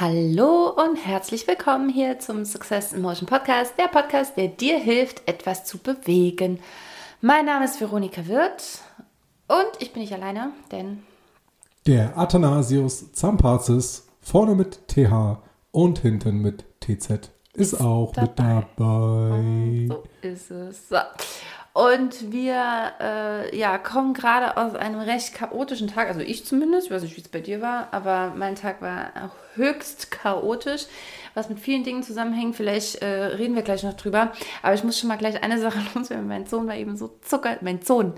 Hallo und herzlich willkommen hier zum Success in Motion Podcast, der Podcast, der dir hilft, etwas zu bewegen. Mein Name ist Veronika Wirth und ich bin nicht alleine, denn der Athanasius Zampazis vorne mit TH und hinten mit TZ ist, ist auch dabei. mit dabei. So ist es. So. Und wir äh, ja, kommen gerade aus einem recht chaotischen Tag, also ich zumindest, ich weiß nicht, wie es bei dir war, aber mein Tag war höchst chaotisch, was mit vielen Dingen zusammenhängt. Vielleicht äh, reden wir gleich noch drüber. Aber ich muss schon mal gleich eine Sache loswerden. Mein Sohn war eben so zucker, mein Sohn,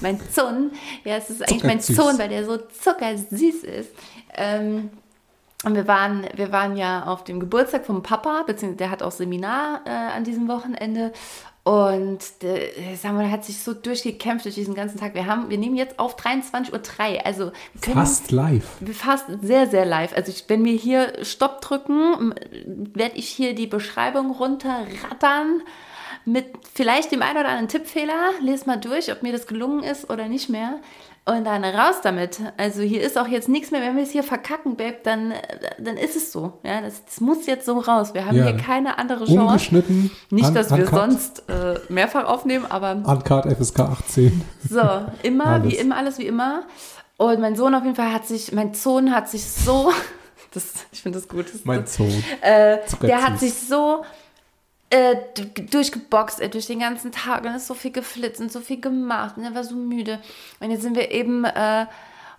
mein Sohn, ja, es ist eigentlich mein Sohn, weil der so zuckersüß ist. Ähm, und wir waren, wir waren ja auf dem Geburtstag vom Papa, beziehungsweise der hat auch Seminar äh, an diesem Wochenende. Und äh, wir, hat sich so durchgekämpft durch diesen ganzen Tag. Wir haben, wir nehmen jetzt auf 23.03 Uhr. Also können, fast live. Fast sehr, sehr live. Also ich, wenn wir hier Stopp drücken, werde ich hier die Beschreibung runterrattern mit vielleicht dem einen oder anderen Tippfehler. Lest mal durch, ob mir das gelungen ist oder nicht mehr. Und dann raus damit. Also hier ist auch jetzt nichts mehr. Wenn wir es hier verkacken, Babe, dann, dann ist es so. Ja, das, das muss jetzt so raus. Wir haben ja. hier keine andere Chance. Ungeschnitten. Nicht, dass wir sonst äh, mehrfach aufnehmen, aber. Uncard FSK 18. So, immer, alles. wie immer, alles wie immer. Und mein Sohn auf jeden Fall hat sich, mein Sohn hat sich so, das, ich finde das gut. Das mein Sohn. Äh, der hat sich so äh, durchgeboxt äh, durch den ganzen Tag und ist so viel geflitzt und so viel gemacht und er war so müde. Und jetzt sind wir eben äh,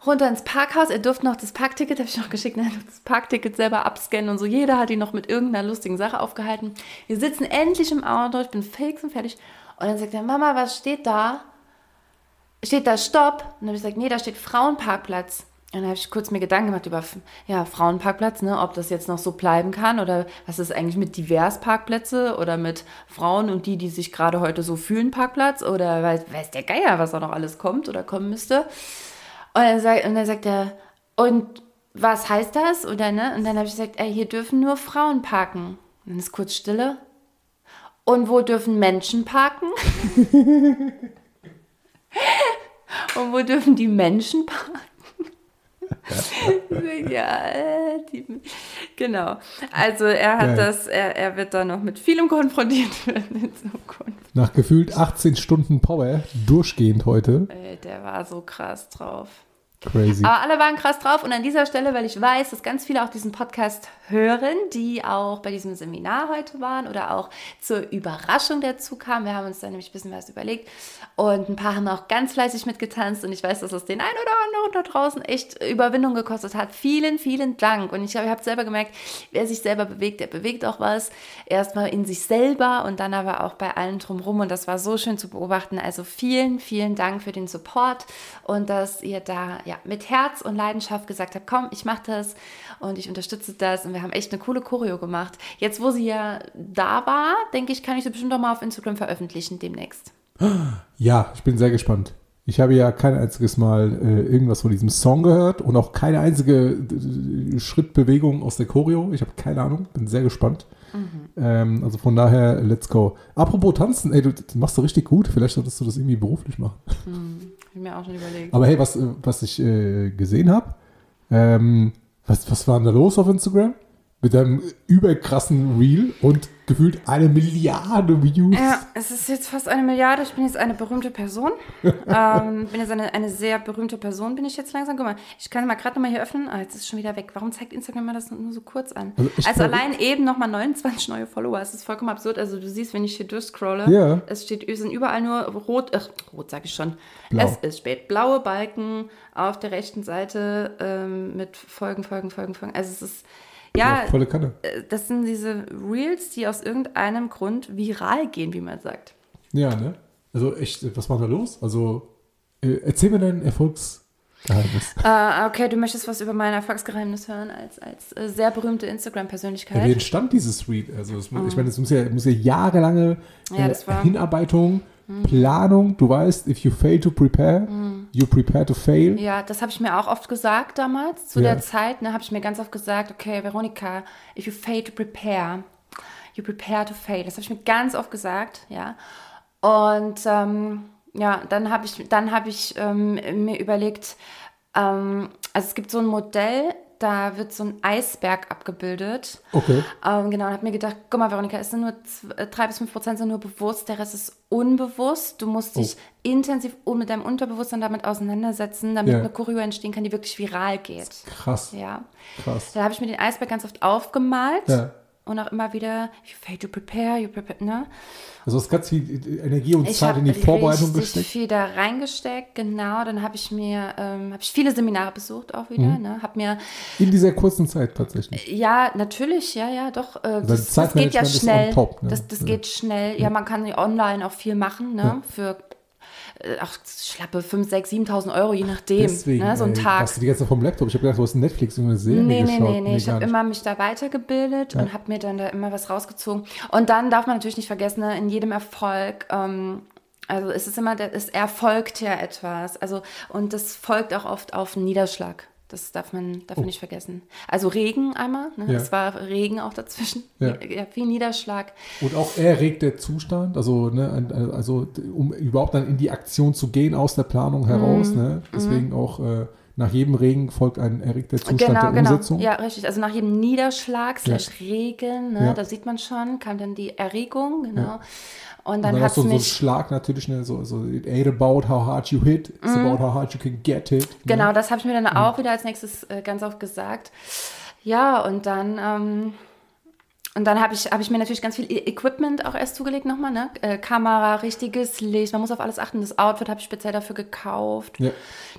runter ins Parkhaus. Er durfte noch das Parkticket, habe ich noch geschickt, ne, das Parkticket selber abscannen und so. Jeder hat ihn noch mit irgendeiner lustigen Sache aufgehalten. Wir sitzen endlich im Auto, ich bin fix und fertig. Und dann sagt er, Mama, was steht da? Steht da Stopp? Und dann habe ich gesagt, nee, da steht Frauenparkplatz. Und dann habe ich kurz mir Gedanken gemacht über ja, Frauenparkplatz, ne, ob das jetzt noch so bleiben kann oder was ist eigentlich mit Divers-Parkplätze oder mit Frauen und die, die sich gerade heute so fühlen, Parkplatz oder weiß, weiß der Geier, was da noch alles kommt oder kommen müsste. Und dann, sagt, und dann sagt er, und was heißt das? Oder, ne? Und dann habe ich gesagt, ey, hier dürfen nur Frauen parken. Und dann ist kurz Stille. Und wo dürfen Menschen parken? und wo dürfen die Menschen parken? ja, äh, die, genau. Also er hat Geil. das, er, er wird da noch mit vielem konfrontiert werden in Zukunft. Nach gefühlt 18 Stunden Power, durchgehend heute. Ey, der war so krass drauf. Crazy. Aber alle waren krass drauf und an dieser Stelle, weil ich weiß, dass ganz viele auch diesen Podcast hören, die auch bei diesem Seminar heute waren oder auch zur Überraschung dazu kamen. Wir haben uns da nämlich ein bisschen was überlegt und ein paar haben auch ganz fleißig mitgetanzt und ich weiß, dass es den einen oder anderen da draußen echt Überwindung gekostet hat. Vielen, vielen Dank. Und ich habe hab selber gemerkt, wer sich selber bewegt, der bewegt auch was. Erstmal in sich selber und dann aber auch bei allen drumherum. Und das war so schön zu beobachten. Also vielen, vielen Dank für den Support und dass ihr da ja mit Herz und Leidenschaft gesagt habt, komm, ich mache das und ich unterstütze das. Und wir haben echt eine coole Choreo gemacht. Jetzt, wo sie ja da war, denke ich, kann ich sie bestimmt auch mal auf Instagram veröffentlichen demnächst. Ja, ich bin sehr gespannt. Ich habe ja kein einziges Mal äh, irgendwas von diesem Song gehört und auch keine einzige äh, Schrittbewegung aus der Choreo. Ich habe keine Ahnung, bin sehr gespannt. Mhm. Ähm, also von daher, let's go. Apropos tanzen, ey, du, du, machst du richtig gut. Vielleicht solltest du das irgendwie beruflich machen. Mhm. Ich mir auch schon überlegt. Aber hey, was, äh, was ich äh, gesehen habe, ähm, was, was war denn da los auf Instagram? Mit deinem überkrassen Reel und gefühlt eine Milliarde Views. Ja, es ist jetzt fast eine Milliarde. Ich bin jetzt eine berühmte Person. ähm, bin jetzt eine, eine sehr berühmte Person, bin ich jetzt langsam. Guck mal, ich kann mal gerade nochmal hier öffnen. Ah, jetzt ist es schon wieder weg. Warum zeigt Instagram mal das nur so kurz an? Also, also allein eben nochmal 29 neue Follower. Es ist vollkommen absurd. Also du siehst, wenn ich hier durchscrolle, ja. es steht, es sind überall nur rot, ach, rot sage ich schon. Blau. Es ist spät. Blaue Balken auf der rechten Seite ähm, mit Folgen, Folgen, Folgen, Folgen. Also es ist ja, ja, volle Kanne. Äh, das sind diese Reels, die aus irgendeinem Grund viral gehen, wie man sagt. Ja, ne? Also echt, was war da los? Also äh, erzähl mir dein Erfolgsgeheimnis. Uh, okay, du möchtest was über mein Erfolgsgeheimnis hören als, als äh, sehr berühmte Instagram-Persönlichkeit. Ja, wie entstand dieses Reel? Also es, mm. ich meine, es muss ja, muss ja jahrelange ja, äh, Hinarbeitung Mhm. Planung, du weißt, if you fail to prepare, mhm. you prepare to fail. Ja, das habe ich mir auch oft gesagt damals. Zu ja. der Zeit ne, habe ich mir ganz oft gesagt, okay, Veronika, if you fail to prepare, you prepare to fail. Das habe ich mir ganz oft gesagt, ja. Und ähm, ja, dann habe ich, dann hab ich ähm, mir überlegt, ähm, also es gibt so ein Modell, Da wird so ein Eisberg abgebildet. Okay. Ähm, genau, und habe mir gedacht, guck mal, Veronika, es sind nur äh, drei bis fünf Prozent sind nur bewusst, der Rest ist unbewusst. Du musst dich intensiv um- mit deinem Unterbewusstsein damit auseinandersetzen, damit Ja. eine Choreo entstehen kann, die wirklich viral geht. Krass. Ja. Krass. Da habe ich mir den Eisberg ganz oft aufgemalt Ja. Und auch immer wieder, you fail to prepare, you prepare, ne? Also hast ganz viel Energie und Ich Zeit habe in die Vorbereitung gesteckt. viel da reingesteckt, genau. Dann habe ich mir, ähm, habe ich viele Seminare besucht auch Mhm. wieder, ne? Habe mir, In dieser kurzen Zeit tatsächlich. ja, natürlich, ja, ja, doch. Äh, das, das Zeitmanagement geht ja schnell. top, ne? Das, das Ja. geht schnell. Ja, man kann ja online auch viel machen, ne? Für äh, ach, schlappe 5, 6, 7.000 Euro, je nachdem. Deswegen, ne? So ein Tag. Warst du die ganze Zeit vom Laptop? Ich habe gedacht, du hast Netflix irgendeine Serie Nee, nee, geschaut. nee, nee. Ich gar habe immer mich da weitergebildet und habe mir dann da immer was rausgezogen. Und dann darf man natürlich nicht vergessen, ne, in jedem Erfolg, ähm, also es ist immer, es erfolgt ja etwas. Also, und das folgt auch oft auf einen Niederschlag. Das darf man, darf man nicht vergessen. Also Regen einmal, ne? Oh. Ja. es war Regen auch dazwischen. Ja. Ja, viel Niederschlag. Und auch erregt der Zustand, also, ne, also um überhaupt dann in die Aktion zu gehen aus der Planung heraus. Mhm. Ne? Deswegen auch äh, nach jedem Regen folgt ein erregter Zustand Genau, der genau. Umsetzung. Ja, richtig. Also nach jedem Niederschlag slash Regen, ne, Ja. da sieht man schon, kam dann die Erregung, genau. Ja. Und Und dann, dann hat auch so, es so ein mich. Schlag natürlich, ne, so, so it ain't about how hard you hit, it's about how hard you can get hit. Ne? Genau, das habe ich mir dann auch wieder als nächstes äh, ganz oft gesagt. Ja, und dann, ähm, und dann habe ich, hab ich mir natürlich ganz viel E- Equipment auch erst zugelegt nochmal, ne? Äh, Kamera, richtiges Licht, man muss auf alles achten. Das Outfit habe ich speziell dafür gekauft. Ja,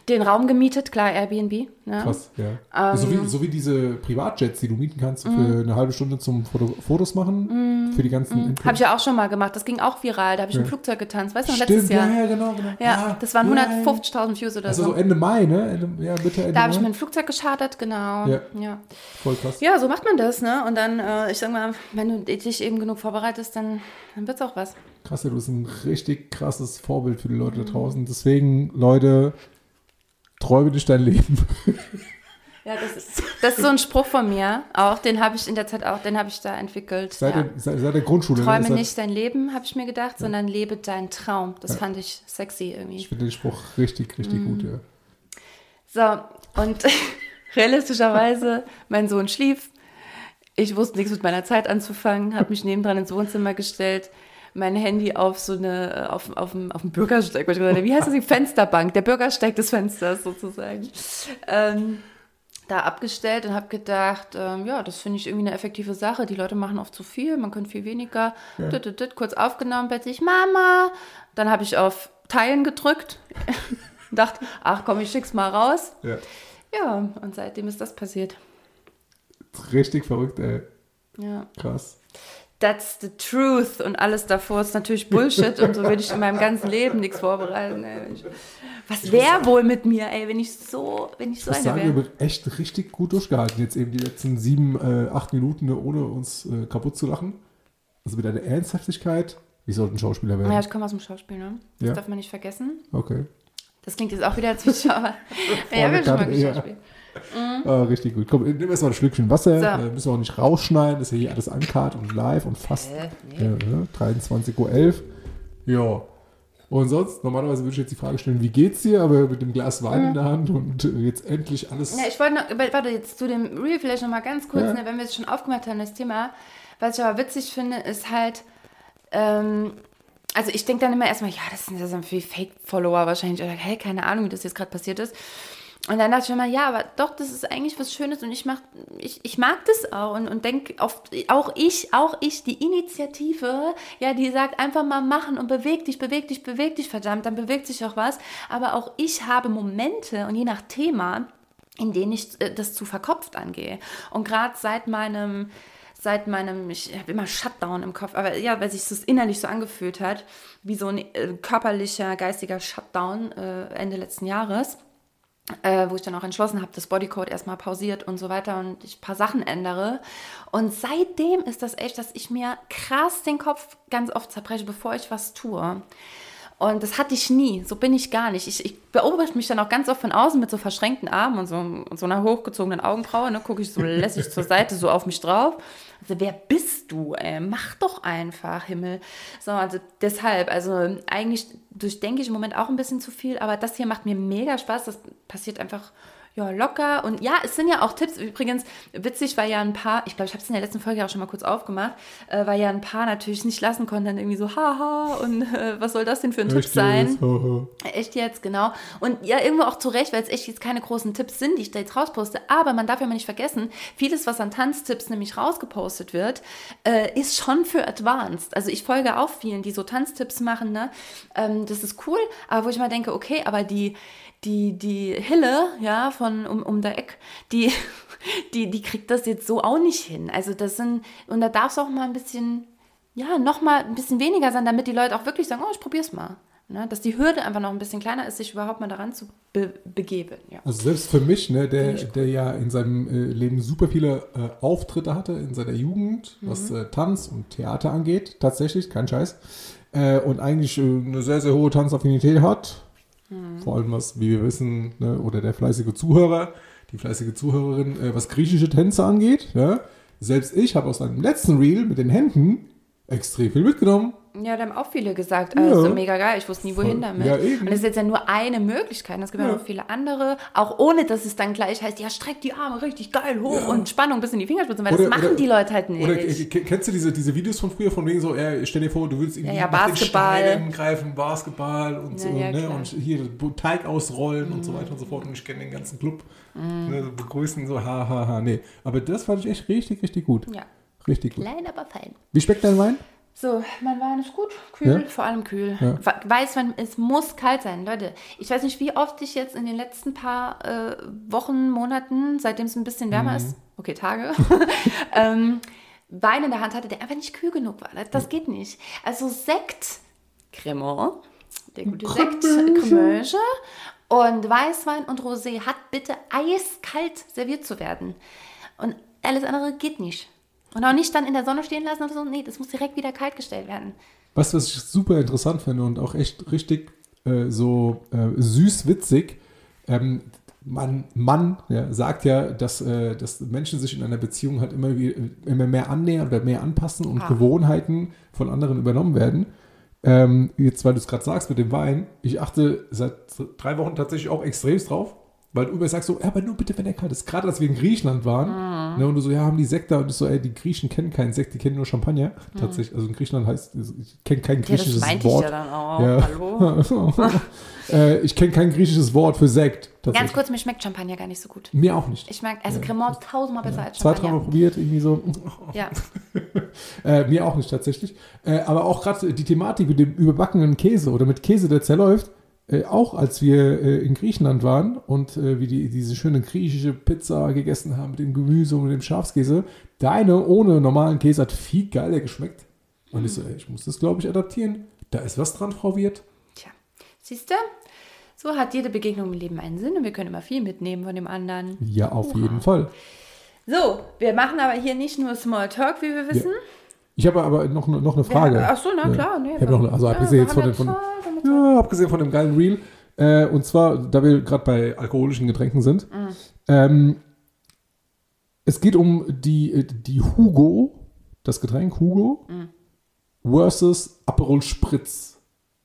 Den Raum gemietet, klar, Airbnb. Ne? krass, ja. Ähm, so, wie, so wie diese Privatjets, die du mieten kannst Mhm. für eine halbe Stunde zum Foto, Fotos machen, für die ganzen Inputs. Habe ich ja auch schon mal gemacht. Das ging auch viral. Da habe ich im Ja. Flugzeug getanzt. Weißt du noch, letztes Jahr? ja, ja, genau, genau. Ja, das waren ja, 150.000 Views oder Also so. so Ende Mai, ne? Ende, ja, Mitte, Ende Da habe ich mir ein Flugzeug geschartert, genau. Ja. ja. Voll krass. Ja, so macht man das, ne? Und dann, äh, ich sag mal, wenn du dich eben genug vorbereitest, dann, dann wird's auch was. Krass, ja, du bist ein richtig krasses Vorbild für die Leute Mhm. da draußen. Deswegen, Leute, träume dich dein Leben. Ja, das ist, das ist so ein Spruch von mir. Auch den habe ich in der Zeit auch, den habe ich da entwickelt. Seit, ja. der, seit, seit der Grundschule. ne? Träume Seit- nicht dein Leben, habe ich mir gedacht, sondern lebe deinen Traum. Das fand ich sexy irgendwie. Ich finde den Spruch richtig, richtig Mhm. gut, ja. So, und realistischerweise, mein Sohn schlief. Ich wusste nichts mit meiner Zeit anzufangen, habe mich nebendran ins Wohnzimmer gestellt, mein Handy auf so eine, auf, auf, dem, auf dem Bürgersteig, wie heißt das, die Fensterbank, der Bürgersteig des Fensters sozusagen, ähm, da abgestellt und habe gedacht, ähm, ja, das finde ich irgendwie eine effektive Sache. Die Leute machen oft zu viel, man könnte viel weniger. Ja. Dit, dit, dit, kurz aufgenommen, plötzlich Mama. Dann habe ich auf Teilen gedrückt, dachte, ach komm, ich schick's mal raus. ja. Ja, und seitdem ist das passiert. Richtig verrückt, ey. Ja. Krass. That's the truth. Und alles davor ist natürlich Bullshit. und so würde ich in meinem ganzen Leben nichts vorbereiten. Ey. Was wäre wohl mit mir, ey, wenn ich so, wenn ich so Ich muss eine sagen, wir wäre? haben echt richtig gut durchgehalten. Jetzt eben die letzten sieben, äh, acht Minuten, ne, ohne uns äh, kaputt zu lachen. Also mit einer Ernsthaftigkeit. Ich sollte ein Schauspieler werden. Ja, ich komme aus dem Schauspiel, ne? Das Ja. darf man nicht vergessen. Okay. Das klingt jetzt auch wieder als aber ja, ich will schon mal Vorne kann- Geschauspiel. Ah, richtig gut. Komm, nimm erstmal ein Schlückchen Wasser. So. Äh, müssen wir auch nicht rausschneiden. Das ist ja hier alles uncut und live und fast Äh, nee. ja, ne? 23.11 Uhr. Ja. Und sonst, normalerweise würde ich jetzt die Frage stellen, wie geht's dir? Aber mit dem Glas Wein in der Hand und äh, jetzt endlich alles. Ja, ich wollte noch, warte, jetzt zu dem Reel vielleicht noch mal ganz kurz, Ja. ne, wenn wir es schon aufgemacht haben, das Thema. Was ich aber witzig finde, ist halt, ähm, also ich denke dann immer erstmal, ja, das sind, das sind viele Fake-Follower wahrscheinlich, oder hey, keine Ahnung, wie das jetzt gerade passiert ist. Und dann dachte ich immer, ja, aber doch, das ist eigentlich was Schönes und ich mach, ich, ich mag das auch und, und denke oft, auch ich, auch ich, die Initiative, ja, die sagt einfach mal machen und beweg dich, beweg dich, beweg dich, verdammt, dann bewegt sich auch was. Aber auch ich habe Momente und je nach Thema, in denen ich äh, das zu verkopft angehe. Und gerade seit meinem, seit meinem, ich habe immer Shutdown im Kopf, aber ja, weil sich das innerlich so angefühlt hat, wie so ein äh, körperlicher, geistiger Shutdown äh, Ende letzten Jahres, äh, wo ich dann auch entschlossen habe, das Bodycode erstmal pausiert und so weiter und ich ein paar Sachen ändere. Und seitdem ist das echt, dass ich mir krass den Kopf ganz oft zerbreche, bevor ich was tue. Und das hatte ich nie. So bin ich gar nicht. Ich, ich beobachte mich dann auch ganz oft von außen mit so verschränkten Armen und so, und so einer hochgezogenen Augenbraue. Ne, gucke ich so lässig zur Seite, so auf mich drauf. Also, wer bist du? Ey? Mach doch einfach, Himmel. So, also deshalb, also eigentlich durchdenke ich im Moment auch ein bisschen zu viel, aber das hier macht mir mega Spaß. Das passiert einfach, ja, locker. Und ja, es sind ja auch Tipps. Übrigens, witzig war ja ein paar, ich glaube, ich habe es in der letzten Folge auch schon mal kurz aufgemacht, äh, weil ja ein paar natürlich nicht lassen konnten, dann irgendwie so, haha, und äh, was soll das denn für ein Tipp Echt sein? jetzt? Haha. Echt jetzt, genau. Und ja, irgendwo auch zu Recht, weil es echt jetzt keine großen Tipps sind, die ich da jetzt rausposte. Aber man darf ja mal nicht vergessen, vieles, was an Tanztipps nämlich rausgepostet wird, äh, ist schon für Advanced. Also ich folge auch vielen, die so Tanztipps machen, ne? Ähm, das ist cool, aber wo ich mal denke, okay, aber die, die, die Hille, ja, von um, um der Eck, die, die, die kriegt das jetzt so auch nicht hin. Also das sind, und da darf es auch mal ein bisschen, ja, noch mal ein bisschen weniger sein, damit die Leute auch wirklich sagen, oh, ich probier's mal. Ne? Dass die Hürde einfach noch ein bisschen kleiner ist, sich überhaupt mal daran zu be begeben. Ja. Also selbst für mich, ne, der, der ja in seinem äh, Leben super viele äh, Auftritte hatte in seiner Jugend, was Mhm. äh, Tanz und Theater angeht, tatsächlich, kein Scheiß, äh, und eigentlich äh, eine sehr, sehr hohe Tanzaffinität hat, Mhm. vor allem was, wie wir wissen, ne, oder der fleißige Zuhörer, die fleißige Zuhörerin, äh, was griechische Tänze angeht, ja, selbst ich habe aus einem letzten Reel mit den Händen extrem viel mitgenommen. Ja, da haben auch viele gesagt, also Ja. mega geil, ich wusste nie wohin damit. Ja, eben. und das ist jetzt ja nur eine Möglichkeit. Es gibt ja Ja. noch viele andere, auch ohne dass es dann gleich heißt, ja, streck die Arme richtig geil hoch und Spannung bis in die Fingerspitzen, weil das machen die Leute halt nicht. Oder äh, kennst du diese, diese Videos von früher, von wegen so, äh, stell dir vor, du willst irgendwie Ja, ja, Basketball. Greifen, Basketball und so, ja, ne? Und hier Teig ausrollen und so weiter und so fort. Und ich kenne den ganzen Club. Mhm. Ne, begrüßen, so, ha, ha, ha. Nee, aber das fand ich echt richtig, richtig gut. ja, Richtig gut. klein, aber fein. Wie schmeckt dein Wein? So, mein Wein ist gut, kühl, Ja? vor allem kühl. Ja. We- Weißwein, es muss kalt sein, Leute. Ich weiß nicht, wie oft ich jetzt in den letzten paar äh, Wochen, Monaten, seitdem es ein bisschen wärmer Mhm. ist, okay, Tage, ähm, Wein in der Hand hatte, der einfach nicht kühl genug war. Das, das geht nicht. Also Sekt, Cremant, der gute Sekt, Cremage und Weißwein und Rosé hat bitte eiskalt serviert zu werden. Und alles andere geht nicht. Und auch nicht dann in der Sonne stehen lassen oder so. Nee, das muss direkt wieder kalt gestellt werden. Was, was ich super interessant finde und auch echt richtig äh, so äh, süß witzig, ähm, man, Mann ja, sagt ja, dass, äh, dass Menschen sich in einer Beziehung halt immer, immer mehr annähern oder mehr anpassen und Ah. Gewohnheiten von anderen übernommen werden. Ähm, jetzt, weil du es gerade sagst mit dem Wein, ich achte seit drei Wochen tatsächlich auch extremst drauf, weil du immer sagst so, ja, aber nur bitte, wenn er kalt ist. Gerade als wir in Griechenland waren, Ah. ne, und du so, ja, haben die Sekt da und ich so, ey, die Griechen kennen keinen Sekt, die kennen nur Champagner. Tatsächlich, also in Griechenland heißt, ich kenne kein Hm. Ja, das griechisches meinte ich Wort. ja dann auch. Ja. Hallo? äh, ich kenne kein griechisches Wort für Sekt. Ganz kurz, mir schmeckt Champagner gar nicht so gut. Mir auch nicht. Ich mag, also Cremant tausendmal besser als Zwei, dreimal Champagner. probiert, irgendwie so. Ja. Äh, mir auch nicht tatsächlich. Äh, aber auch gerade die Thematik mit dem überbackenen Käse oder mit Käse, der zerläuft, äh, auch als wir äh, in Griechenland waren und äh, wir die, diese schöne griechische Pizza gegessen haben mit dem Gemüse und mit dem Schafskäse, deine ohne normalen Käse hat viel geiler geschmeckt. Und ich so, ey, ich muss das, glaube ich, adaptieren. Da ist was dran, Frau Wirt. Tja, siehst du? So hat jede Begegnung im Leben einen Sinn und wir können immer viel mitnehmen von dem anderen. Ja, auf jeden Fall. So, wir machen aber hier nicht nur Smalltalk, wie wir wissen. Ich habe aber noch, noch eine Frage. Ja, ach so, na klar. Nee, Ich habe noch eine, also abgesehen jetzt von dem, von, ja, abgesehen von dem geilen Reel, äh, und zwar, da wir gerade bei alkoholischen Getränken sind, Mhm. ähm, es geht um die, äh, die Hugo, das Getränk Hugo Mhm. versus Aperol Spritz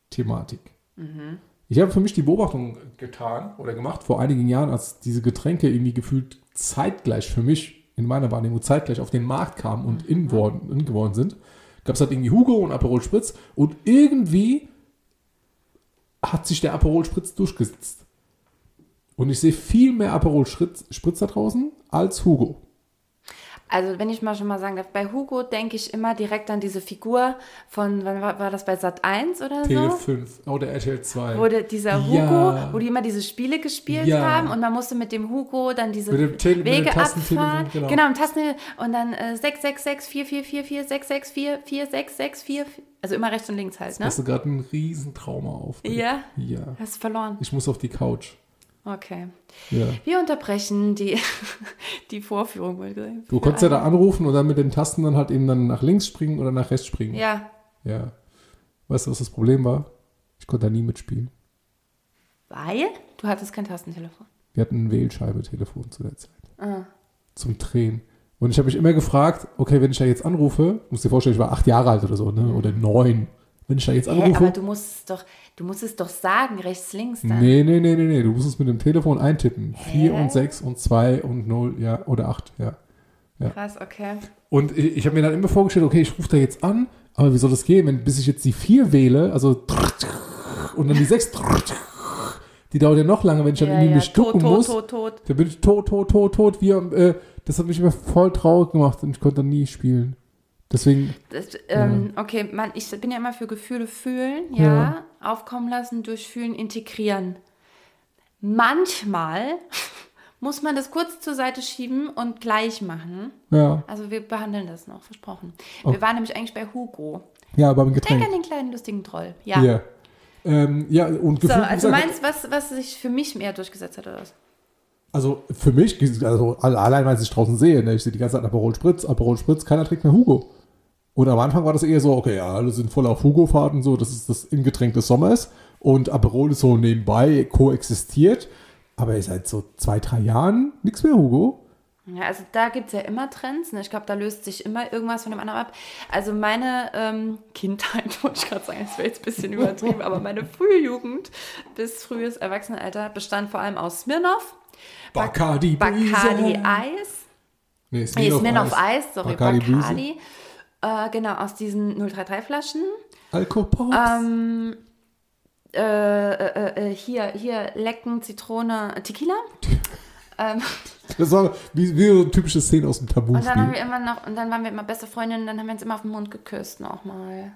Thematik. Mhm. Ich habe für mich die Beobachtung getan oder gemacht vor einigen Jahren, als diese Getränke irgendwie gefühlt zeitgleich für mich in meiner Wahrnehmung zeitgleich auf den Markt kamen und Mhm. in, worden, in geworden sind. Gab es halt irgendwie Hugo und Aperol Spritz und irgendwie hat sich der Aperol Spritz durchgesetzt. Und ich sehe viel mehr Aperol Spritz, da draußen als Hugo. Also, wenn ich mal schon mal sagen darf, bei Hugo denke ich immer direkt an diese Figur von, wann war, war das bei Sat 1 oder Tele so? 5 oder RTL 2. Wo dieser Hugo, Ja. wo die immer diese Spiele gespielt Ja. haben und man musste mit dem Hugo dann diese Tele- mit dem Wege abfahren. genau. Genau, im Tasten und dann äh, 666 4444 664 4664 also immer rechts und links halt, ne? Hast du gerade ein Riesentrauma auf? Ja, Ja. hast verloren. Ich muss auf die Couch. Okay. Ja. Wir unterbrechen die, die Vorführung. Du konntest ja da anrufen und dann mit den Tasten dann halt eben dann nach links springen oder nach rechts springen. Ja, Ja. Weißt du, was das Problem war? Ich konnte da nie mitspielen. weil du hattest kein Tastentelefon. Wir hatten ein Wählscheibe-Telefon zu der Zeit. Ah. Zum Drehen. Und ich habe mich immer gefragt, okay, wenn ich da jetzt anrufe, musst dir vorstellen, ich war acht Jahre alt oder so, ne? oder neun. wenn ich da jetzt Hä, anrufe. aber du musst es doch, du musst es doch sagen, rechts, links dann. Nee, nee, nee, nee, nee. Du musst es mit dem Telefon eintippen. 4 und 6 und 2 und 0, ja, oder 8, ja. Krass, okay. Und ich, ich habe mir dann immer vorgestellt, okay, ich rufe da jetzt an, aber wie soll das gehen, wenn bis ich jetzt die 4 wähle, also und dann die 6, die dauert ja noch lange, wenn ich dann Ja, irgendwie ja, mich tot, ducken tot, muss. tot, tot. Da bin ich tot, tot, tot, tot. Wie, am, äh, das hat mich immer voll traurig gemacht und ich konnte nie spielen. Deswegen, Das, ähm, Okay, man, ich bin ja immer für Gefühle fühlen, ja, Ja. aufkommen lassen, durchfühlen, integrieren. Manchmal muss man das kurz zur Seite schieben und gleich machen. ja. Also wir behandeln das noch, versprochen. Oh. Wir waren nämlich eigentlich bei Hugo. Ja, beim Denk Getränk. an den kleinen lustigen Troll. Ja. Ja. Ähm, ja, und So, gefühlt, wie also meinst was, was sich für mich mehr durchgesetzt hat oder was? Also für mich, also alle- allein, weil ich draußen sehe, ne, ich sehe die ganze Zeit Aperol Spritz, Aperol Spritz, keiner trinkt mehr Hugo. Und am Anfang war das eher so, okay, ja, alle sind voll auf Hugo-Fahrten, so, das ist das Ingetränk des Sommers. Und Aperol ist so nebenbei koexistiert. Aber seit so zwei, drei Jahren nichts mehr Hugo. Ja, also da gibt es ja immer Trends. Ne? Ich glaube, da löst sich immer irgendwas von dem anderen ab. Also meine ähm, Kindheit, wollte ich gerade sagen, das wäre jetzt ein bisschen übertrieben, aber meine frühe Jugend bis frühes Erwachsenenalter bestand vor allem aus Smirnoff, Bacardi Bacardi. Eis, Nee, nee, Smirnoff Smirnoff Eis, sorry, Bacardi Bacardi. Äh, genau, aus diesen 033 Flaschen. Alkopops. Ähm, äh, äh, äh, hier, hier, Lecken, Zitrone, Tequila. ähm, Das war wie, wie so eine typische Szene aus dem Und dann haben wir immer noch, und dann waren wir immer beste Freundinnen, dann haben wir uns immer auf den Mund geküsst nochmal.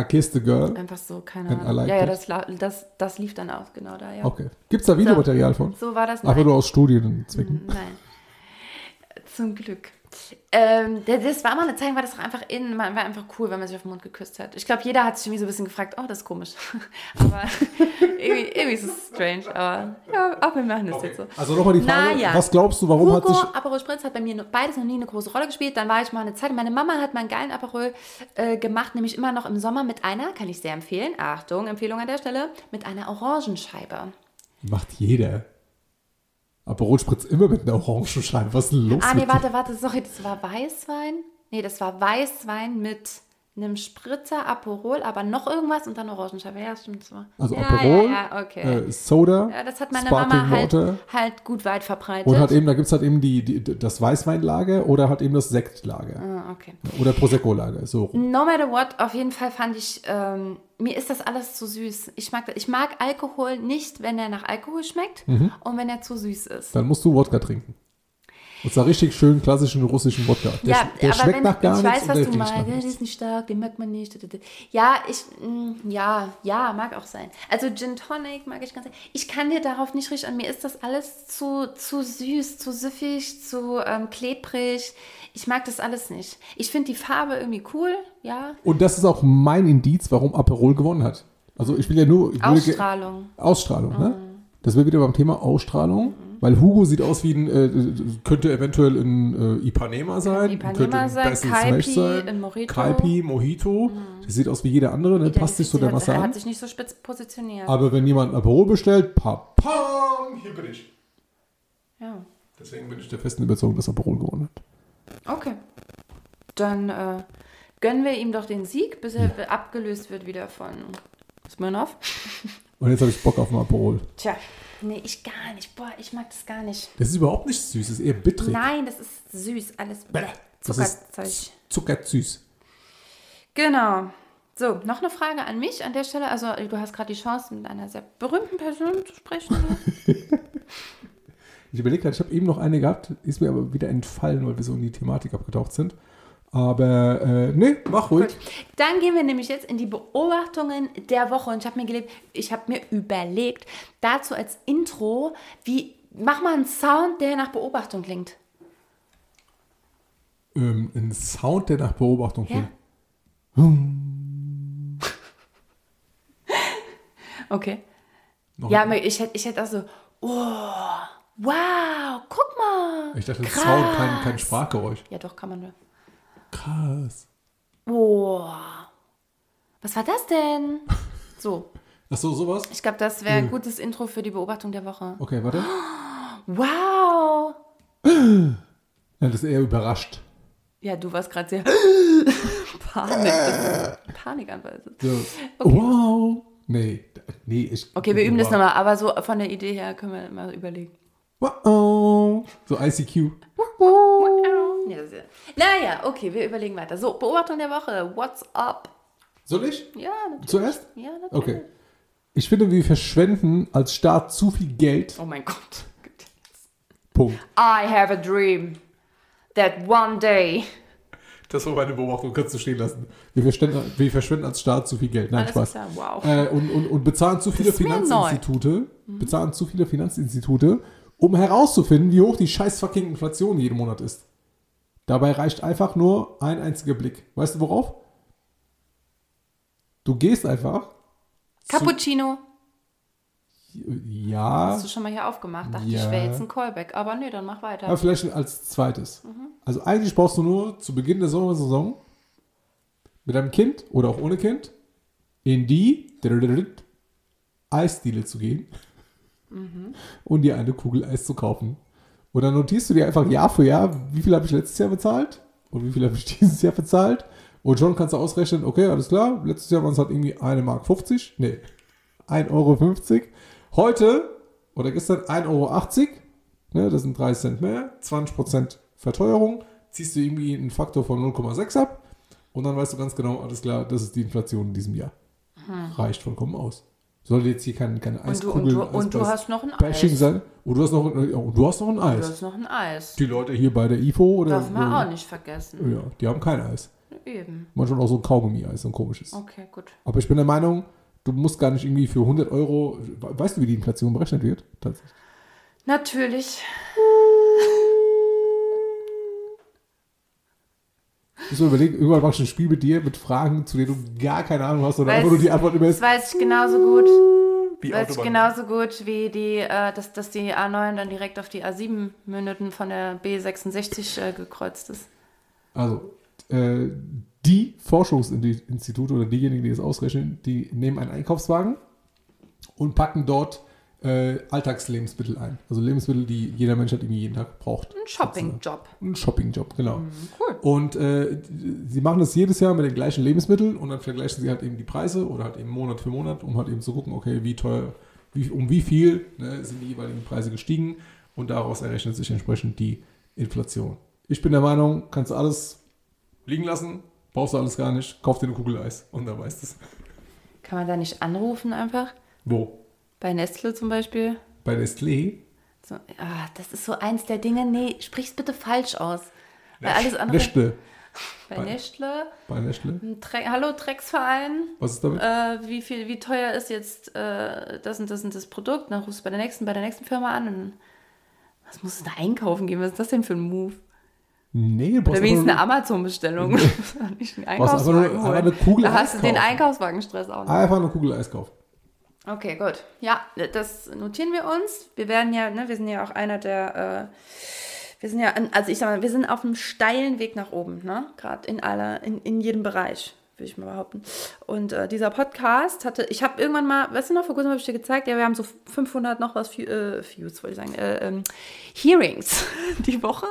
I kissed the girl. Einfach so, keine Ahnung. liked ja, ja, das, das, das lief dann aus, genau da, ja. Okay. Gibt's da Videomaterial von? So war das Einfach nein. nur aus Studienzwecken. Nein. Zum Glück. Ähm, das- war mal eine Zeit, war das auch einfach in, man war einfach cool, wenn man sich auf den Mund geküsst hat. Ich glaube, jeder hat sich irgendwie so ein bisschen gefragt, oh, das ist komisch. aber irgendwie, irgendwie ist es strange, aber ja, auch wir machen das jetzt so. Also nochmal die Frage, Naja. was glaubst du, warum hat Hugo, sich Aperol Spritz hat bei mir beides noch nie eine große Rolle gespielt. Dann war ich mal eine Zeit, meine Mama hat mal einen geilen Aperol äh, gemacht, nämlich immer noch im Sommer mit einer, kann ich sehr empfehlen, Achtung, Empfehlung an der Stelle, mit einer Orangenscheibe. Macht jeder. Aperol Spritz immer mit einer Orangenscheibe. Was ist denn los Ah, nee, warte, warte, sorry, das war Weißwein? Nee, das war Weißwein mit einem Spritzer Aperol, aber noch irgendwas und dann Orangenscheibe. Ja, stimmt. Das war. Also ja, Aperol, Ja, ja, okay. äh, Soda, ja, das hat meine Mama halt, halt gut weit verbreitet. und hat eben, da gibt es halt eben die, die, das Weißweinlager oder hat eben das Sektlager ah, okay. oder Prosecco-Lager, so rum. No matter what, auf jeden Fall fand ich, ähm, mir ist das alles zu süß. Ich mag, ich mag Alkohol nicht, wenn er nach Alkohol schmeckt Mhm. und wenn er zu süß ist. Dann musst du Wodka trinken. Und zwar richtig schön klassischen russischen Wodka. Der, ja, der aber schmeckt wenn, nach gar ich nichts weiß, und was du meinst. der ist nicht stark, den mag man nicht. Ja, ich, mm, ja, ja, mag auch sein. Also Gin Tonic mag ich ganz Ich kann dir darauf nicht richtig an. Mir ist das alles zu, zu süß, zu süffig, zu ähm, klebrig. Ich mag das alles nicht. Ich finde die Farbe irgendwie cool, ja. Und das ist auch mein Indiz, warum Aperol gewonnen hat. Also ich will ja nur... Ich Ausstrahlung. Ausstrahlung, ne? Mhm. Das wäre wieder beim Thema Ausstrahlung, weil Hugo sieht aus wie ein, äh, könnte eventuell ein äh, Ipanema sein, Ipanema könnte sein, Kaipi, sein, ein Mojito. Mhm. Kaipi, Mojito, das sieht aus wie jeder andere, ne? passt sich so der Masse Er hat an. sich nicht so spitz positioniert. Aber wenn jemand ein Aperol bestellt, pa, pam, hier bin ich. Ja. Deswegen bin ich der festen Überzeugung, dass Aperol gewonnen hat. Okay. Dann äh, gönnen wir ihm doch den Sieg, bis er abgelöst wird wieder von Smirnoff. Und jetzt habe ich Bock auf ein Aperol. Tja, nee, ich gar nicht. Boah, ich mag das gar nicht. Das ist überhaupt nicht süß, das ist eher bittrig. Nein, das ist süß, alles ist- Zuckerzeug. Zuckersüß. Genau. So, noch eine Frage an mich an der Stelle. Also, du hast gerade die Chance, mit einer sehr berühmten Person zu sprechen. Ich überlege gerade, ich habe eben noch eine gehabt, ist mir aber wieder entfallen, weil wir so in die Thematik abgetaucht sind. Aber, äh, nee, mach ruhig. Gut. Dann gehen wir nämlich jetzt in die Beobachtungen der Woche. Und ich habe mir gelebt, ich habe mir überlegt, dazu als Intro, wie, mach mal einen Sound, der nach Beobachtung klingt. Ähm, ein Sound, der nach Beobachtung Ja. klingt. Okay. Noch Ja, aber ich hätte ich hätte auch so, oh, wow, guck mal. ich dachte, ein krass. Sound, kein, kein Sprachgeräusch. Ja, doch, kann man nur. Krass. Oh, was war das denn? So, Ach so, sowas? ich glaube, das wäre ein gutes Intro für die Beobachtung der Woche. Okay, warte. Wow. Ja, das ist eher überrascht. Ja, du warst gerade sehr Panik. Panikanfall. So. Wow. Nee, nee, ich. Okay, wir üben das nochmal, aber so von der Idee her können wir mal überlegen. Wow. So ICQ. Ja, das ist ja- Naja, okay, wir überlegen weiter. So, Beobachtung der Woche. What's up? Soll ich? Ja, natürlich. Zuerst? Ja, natürlich. Okay. Ich finde, wir verschwenden als Staat zu viel Geld. Oh mein Gott. Punkt. I have a dream that one day. Das war meine Beobachtung, kannst du stehen lassen. Wir verschwenden, wir verschwenden als Staat zu viel Geld. Nein, Alles Spaß. klar, wow. Äh, und, und, und bezahlen zu viele Finanzinstitute, bezahlen zu viele Finanzinstitute, um herauszufinden, wie hoch die scheiß fucking Inflation jeden Monat ist. Dabei reicht einfach nur ein einziger Blick. Weißt du worauf? Du gehst einfach. Cappuccino. Ja, Hast du schon mal hier aufgemacht? Dachte Ja. ich, wäre jetzt ein Callback. Aber nö, dann mach weiter. aber vielleicht als zweites. Mhm. Also eigentlich brauchst du nur zu Beginn der Sommersaison mit deinem Kind oder auch ohne Kind in die Eisdiele zu gehen Mhm. und dir eine Kugel Eis zu kaufen. Und dann notierst du dir einfach Jahr für Jahr, wie viel habe ich letztes Jahr bezahlt und wie viel habe ich dieses Jahr bezahlt. Und schon kannst du ausrechnen, okay, alles klar, letztes Jahr waren es halt irgendwie 1 Mark 50, nee, 1,50 Euro. Heute oder gestern 1,80 Euro, ne, das sind 30 Cent mehr, 20% Verteuerung, ziehst du irgendwie einen Faktor von 0,6 ab und dann weißt du ganz genau, alles klar, das ist die Inflation in diesem Jahr. Reicht vollkommen aus. Soll jetzt hier kein, keine Hm. und du, Eiskugel, und du, und du hast noch ein Bashing Eis. sein. Und du hast noch, du hast noch ein Du Eis. hast noch ein Eis. Die Leute hier bei der IFO oder Darf man wo- auch nicht vergessen. Ja, die haben kein Eis. Eben. Manchmal auch so ein Kaugummi-Eis, so ein komisches. Okay, gut. Aber ich bin der Meinung, du musst gar nicht irgendwie für 100 Euro, weißt du, wie die Inflation berechnet wird? Tatsächlich. Natürlich. Ich muss mal überlegen, irgendwann machst du ein Spiel mit dir, mit Fragen, zu denen du gar keine Ahnung hast oder Weiß- einfach nur die Antwort immer Das ist, weiß ich genauso gut. wie Weiß ich genauso gut wie die, äh, dass, dass die A9 dann direkt auf die A7 mündet und von der B66 äh, gekreuzt ist. Also, äh, die Forschungsinstitute oder diejenigen, die das ausrechnen, die nehmen einen Einkaufswagen und packen dort äh, Alltagslebensmittel ein. Also Lebensmittel, die jeder Mensch halt irgendwie jeden Tag braucht. Ein Shopping-Job. Ein Shoppingjob, genau. Cool. Und äh, sie machen das jedes Jahr mit den gleichen Lebensmitteln und dann vergleichen sie halt eben die Preise oder halt eben Monat für Monat, um halt eben zu gucken, okay, wie teuer, wie, um wie viel ne, sind die jeweiligen Preise gestiegen und daraus errechnet sich entsprechend die Inflation. Ich bin der Meinung, kannst du alles liegen lassen, brauchst du alles gar nicht, kauf dir eine Kugel Eis und dann weißt du es. Kann man da nicht anrufen einfach? Wo? Bei Nestle zum Beispiel? Bei Nestlé? So, ah, das ist so eins der Dinge. Nee, sprich's bitte falsch aus. Weil alles andere. Nestle. Bei bei- Nestle. Bei Nestle? Tre Hallo Drecksverein. Was ist damit? Äh, wie viel, wie teuer ist jetzt äh, das und das und das Produkt? Dann rufst du bei der nächsten, bei der nächsten Firma an und was musst du da einkaufen gehen? Was ist das denn für ein Move? Nee, du brauchst Oder wenigstens eine Amazon-Bestellung. nicht einen nur- Einkaufswagen holen. eine Kugel Da hast du den. Einkaufswagenstress auch nur, nicht. einfach eine Kugel Eis kaufen. Okay, gut. Ja, das notieren wir uns. Wir werden ja, ne, wir sind ja auch einer der, äh, wir sind ja, also ich sag mal, wir sind auf einem steilen Weg nach oben, ne? Gerade in aller, in, in jedem Bereich, würde ich mal behaupten. Und äh, dieser Podcast hatte, ich habe irgendwann mal, weißt du noch, vor kurzem habe ich dir gezeigt, ja, wir haben so 500 noch was, äh, Views, wollte ich sagen, äh, ähm, Hearings die Woche.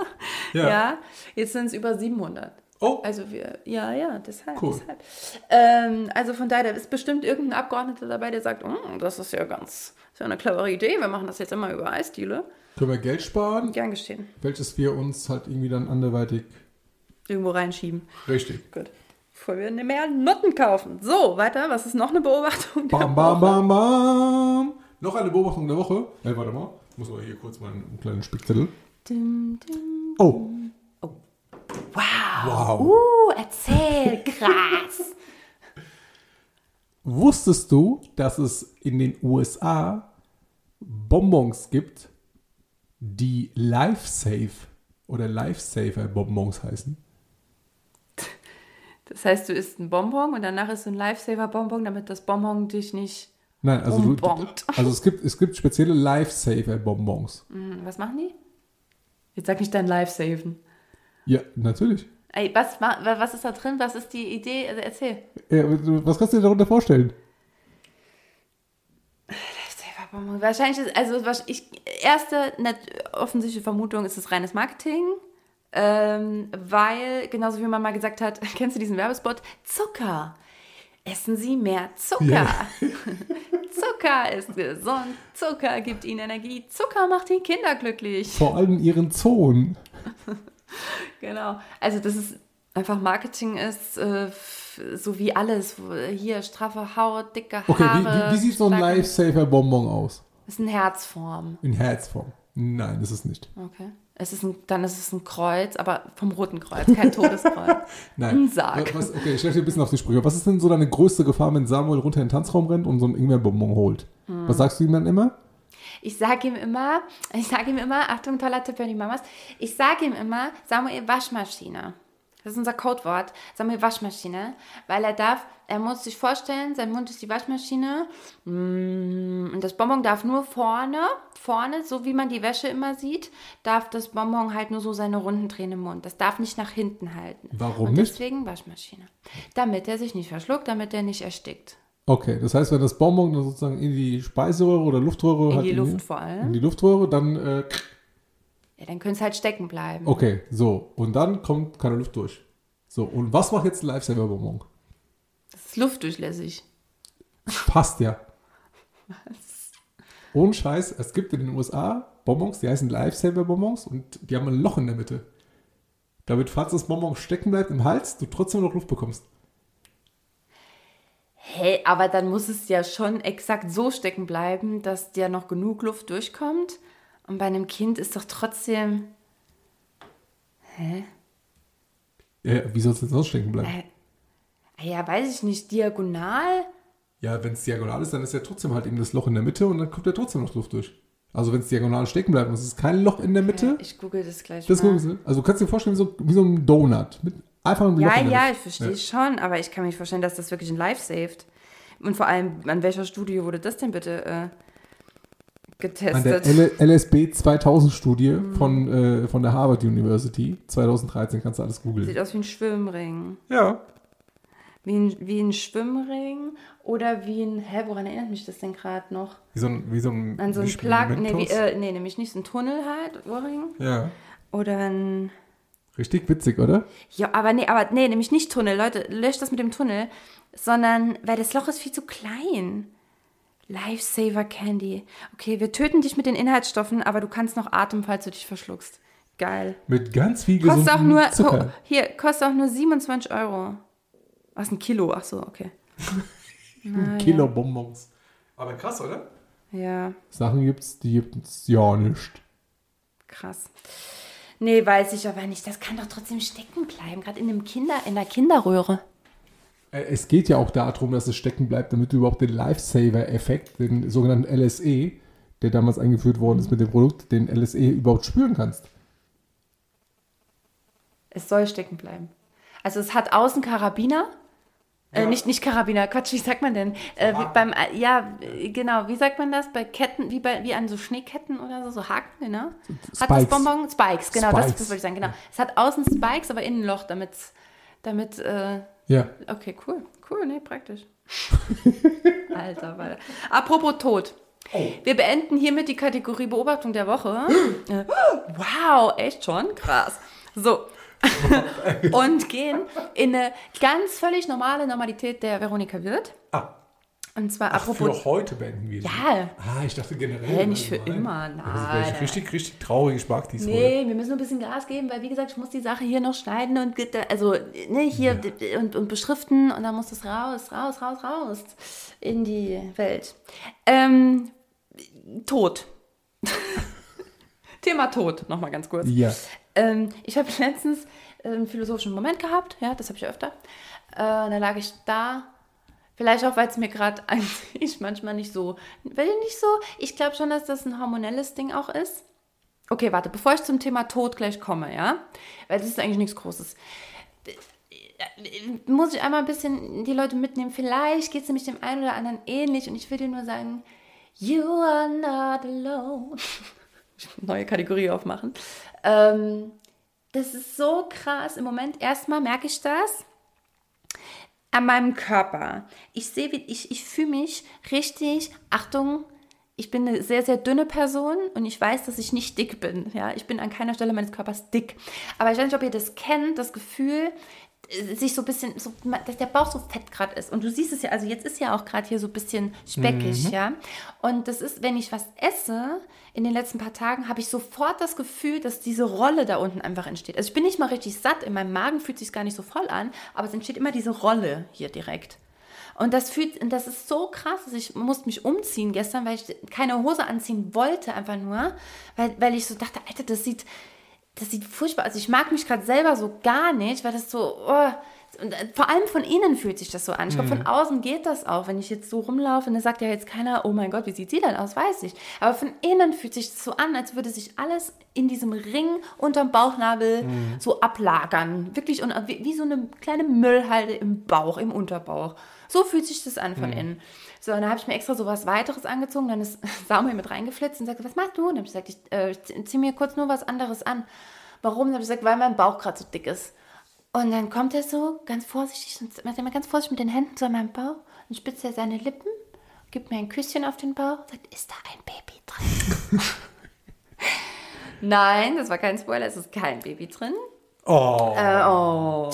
Ja. ja jetzt sind es über 700. Oh, Also wir, ja, ja, deshalb. Cool. deshalb. Ähm, also von daher, da ist bestimmt irgendein Abgeordneter dabei, der sagt, "Mm, das ist ja ganz, ist ja eine clevere Idee, wir machen das jetzt immer über Eisdiele. können wir Geld sparen? Gern geschehen. welches wir uns halt irgendwie dann anderweitig Irgendwo reinschieben. richtig. Gut. Bevor wir mehr Nutten kaufen. So, weiter, was ist noch eine Beobachtung? der Bam, bam, Woche? bam, bam. Noch eine Beobachtung der Woche. Hey, warte mal. Ich muss mal hier kurz mal einen kleinen Spickzettel. Dim, dim. Oh, Wow. Wow. Uh, erzähl, krass. wusstest du, dass es in den USA Bonbons gibt, die Lifesafe oder Lifesaver Bonbons heißen? Das heißt, du isst ein Bonbon und danach isst du ein Lifesaver-Bonbon, damit das Bonbon dich nicht. Nein, also, du, also es gibt, es gibt spezielle Lifesaver Bonbons. Hm, Was machen die? Jetzt sag nicht dein Lifesaven. Ja, natürlich. Ey, was, was ist da drin? Was ist die Idee? Also erzähl. Ja, was kannst du dir darunter vorstellen? Wahrscheinlich ist, also ich, erste net, offensichtliche Vermutung ist es reines Marketing. Ähm, weil, genauso wie man mal gesagt hat, kennst du diesen Werbespot? Zucker. Essen Sie mehr Zucker. Ja. Zucker ist gesund. Zucker gibt Ihnen Energie. Zucker macht die Kinder glücklich. Vor allem ihren Zonen. Genau. Also das ist einfach Marketing ist äh, so wie alles. Hier straffe Haut, dicke Okay, wie, Haare. wie, wie sieht so ein Lifesaver-Bonbon aus? Das ist eine Herzform. In Herzform. Nein, das ist nicht. Okay. Es ist ein, dann ist es ein Kreuz, aber vom Roten Kreuz, kein Todeskreuz. Nein. Ein Sarg. Was, okay, ich dir ein bisschen auf die Sprüche. Was ist denn so deine größte Gefahr, wenn Samuel runter in den Tanzraum rennt und so ein Ingwer-Bonbon holt? Hm. Was sagst du ihm dann immer? Ich sage ihm immer, ich sage ihm immer, Achtung, toller Tipp für die Mamas, ich sage ihm immer, Samuel Waschmaschine. Das ist unser Codewort, Samuel Waschmaschine, weil er darf, er muss sich vorstellen, sein Mund ist die Waschmaschine mm, und das Bonbon darf nur vorne, vorne, so wie man die Wäsche immer sieht, darf das Bonbon halt nur so seine Runden drehen im Mund. Das darf nicht nach hinten halten. Warum und nicht? deswegen Waschmaschine. Damit er sich nicht verschluckt, damit er nicht erstickt. Okay, das heißt, wenn das Bonbon dann sozusagen in die Speiseröhre oder Luftröhre In halt die in Luft vor allem. in die Luftröhre, dann äh, Ja, dann könnte es halt stecken bleiben. okay, so und dann kommt keine Luft durch. So und was macht jetzt ein Lifesaver Bonbon? Das ist luftdurchlässig. Passt ja. Ohne Scheiß, es gibt in den USA Bonbons, die heißen Lifesaver Bonbons und die haben ein Loch in der Mitte. Damit, falls das Bonbon stecken bleibt im Hals, du trotzdem noch Luft bekommst. Hey, aber dann muss es ja schon exakt so stecken bleiben, dass dir noch genug Luft durchkommt. Und bei einem Kind ist doch trotzdem. Hä? Ja, wie soll es denn sonst stecken bleiben? Äh, ja, weiß ich nicht, diagonal? Ja, wenn es diagonal ist, dann ist ja trotzdem halt eben das Loch in der Mitte und dann kommt ja trotzdem noch Luft durch. Also wenn es diagonal stecken bleibt und es ist kein Loch in der Mitte, Ich google das gleich das mal. gucken Sie. Also du kannst dir vorstellen, so, wie so ein Donut. Mit einfach Loch Ja, ja, ich verstehe schon, aber ich kann mir nicht vorstellen, dass das wirklich ein Life saved. Und vor allem, an welcher Studie wurde das denn bitte äh, An der getestet? L LSB 2000 Studie von, äh, von der Harvard University 2013, kannst du alles googeln. Sieht aus wie ein Schwimmring. Ja. Wie ein, wie ein Schwimmring oder wie ein. Hä, woran erinnert mich das denn gerade noch? Wie so ein, wie so ein, An so ein Plug. Nee, wie, äh, nee, nämlich nicht so ein Tunnel halt, Ohrring. Ja. Oder ein. Richtig witzig, oder? Ja, aber nee, aber nee, nämlich nicht Tunnel. Leute, löscht das mit dem Tunnel. Sondern, weil das Loch ist viel zu klein. Lifesaver Candy. Okay, wir töten dich mit den Inhaltsstoffen, aber du kannst noch atmen, falls du dich verschluckst. Geil. Mit ganz viel Kostet auch gesundem nur, Zucker. oh, hier, kostet auch nur 27 Euro. Was, ein Kilo? Ach so, okay. Ein Kilo Bonbons. Aber krass, oder? Ja, Sachen gibt's, die gibt's ja nicht. krass. Nee, weiß ich aber nicht. Das kann doch trotzdem stecken bleiben, gerade in einem Kinder, in der Kinderröhre. Es geht ja auch darum, dass es stecken bleibt, damit du überhaupt den Lifesaver-Effekt, den sogenannten LSE, der damals eingeführt worden ist mit dem Produkt, den LSE überhaupt spüren kannst. Es soll stecken bleiben. Also es hat außen Karabiner. Äh, Ja. nicht, nicht Karabiner, Quatsch, wie sagt man denn? Äh, beim, äh, ja, genau, wie sagt man das? Bei Ketten, wie, bei, wie an so Schneeketten oder so, so Haken, genau. Hat das Spikes. Bonbon? Spikes, genau, das, Spikes. das wollte ich sagen, genau. Es hat außen Spikes, aber innen Loch, damit, damit, äh, Ja. okay, cool, cool, nee, praktisch. Alter, weil. Apropos Tod. Wir beenden hiermit die Kategorie Beobachtung der Woche. Äh, wow, echt schon? Krass. So. und gehen in eine ganz völlig normale Normalität der Veronika Wirth. Ah, Und zwar ach, apropos. für heute beenden wir. Ja. Ah, ich dachte generell. Hä, nicht für allgemein. immer, Ja, Das nein. ich richtig, richtig traurig. Ich mag dies heute. Nee, wir müssen nur ein bisschen Gas geben, weil wie gesagt, ich muss die Sache hier noch schneiden und also ne, hier und, und beschriften und dann muss das raus, raus, raus, raus in die Welt. Ähm, Tod. Thema Tod, nochmal ganz kurz. Ja. Ähm, ich habe letztens äh, einen philosophischen Moment gehabt, ja, das habe ich öfter. Äh, da lag ich da, vielleicht auch, weil es mir gerade an sich manchmal nicht so, will nicht so, ich glaube schon, dass das ein hormonelles Ding auch ist. Okay, warte, bevor ich zum Thema Tod gleich komme, ja, weil das ist eigentlich nichts Großes. Muss ich einmal ein bisschen die Leute mitnehmen. Vielleicht geht es nämlich dem einen oder anderen ähnlich und ich will dir nur sagen, you are not alone neue Kategorie aufmachen. Ähm, das ist so krass. Im Moment erstmal merke ich das an meinem Körper. Ich sehe, wie ich, ich fühle mich richtig, Achtung, ich bin eine sehr, sehr dünne Person und ich weiß, dass ich nicht dick bin. Ja, ich bin an keiner Stelle meines Körpers dick. Aber ich weiß nicht, ob ihr das kennt, das Gefühl, sich so ein bisschen, so, dass der Bauch so fett gerade ist. Und du siehst es ja, also jetzt ist ja auch gerade hier so ein bisschen speckig, mhm. ja. Und das ist, wenn ich was esse, in den letzten paar Tagen, habe ich sofort das Gefühl, dass diese Rolle da unten einfach entsteht. Also ich bin nicht mal richtig satt, in meinem Magen fühlt sich gar nicht so voll an, aber es entsteht immer diese Rolle hier direkt. Und das fühlt, das ist so krass, dass ich musste mich umziehen gestern, weil ich keine Hose anziehen wollte, einfach nur, weil, weil ich so dachte, Alter, das sieht, das sieht furchtbar aus. Also ich mag mich gerade selber so gar nicht, weil das so, oh, und äh, vor allem von innen fühlt sich das so an. Ich glaube, von mhm. außen geht das auch. Wenn ich jetzt so rumlaufe, dann sagt ja jetzt keiner, oh mein Gott, wie sieht sie denn aus? Weiß ich. Aber von innen fühlt sich das so an, als würde sich alles in diesem Ring unterm Bauchnabel mhm. so ablagern. Wirklich und wie, wie, so eine kleine Müllhalde im Bauch, im Unterbauch. So fühlt sich das an von mhm. innen. So, und dann habe ich mir extra so was weiteres angezogen. Dann ist Samuel mit reingeflitzt und sagte, was machst du? Und dann habe ich gesagt, ich äh, ziehe mir kurz nur was anderes an. Warum? Dann habe ich gesagt, weil mein Bauch gerade so dick ist. Und dann kommt er so ganz vorsichtig und macht immer ganz vorsichtig mit den Händen so an meinem Bauch und spitzt er seine Lippen, gibt mir ein Küsschen auf den Bauch und sagt, ist da ein Baby drin? Nein, das war kein Spoiler, es ist kein Baby drin. Oh. Äh, oh.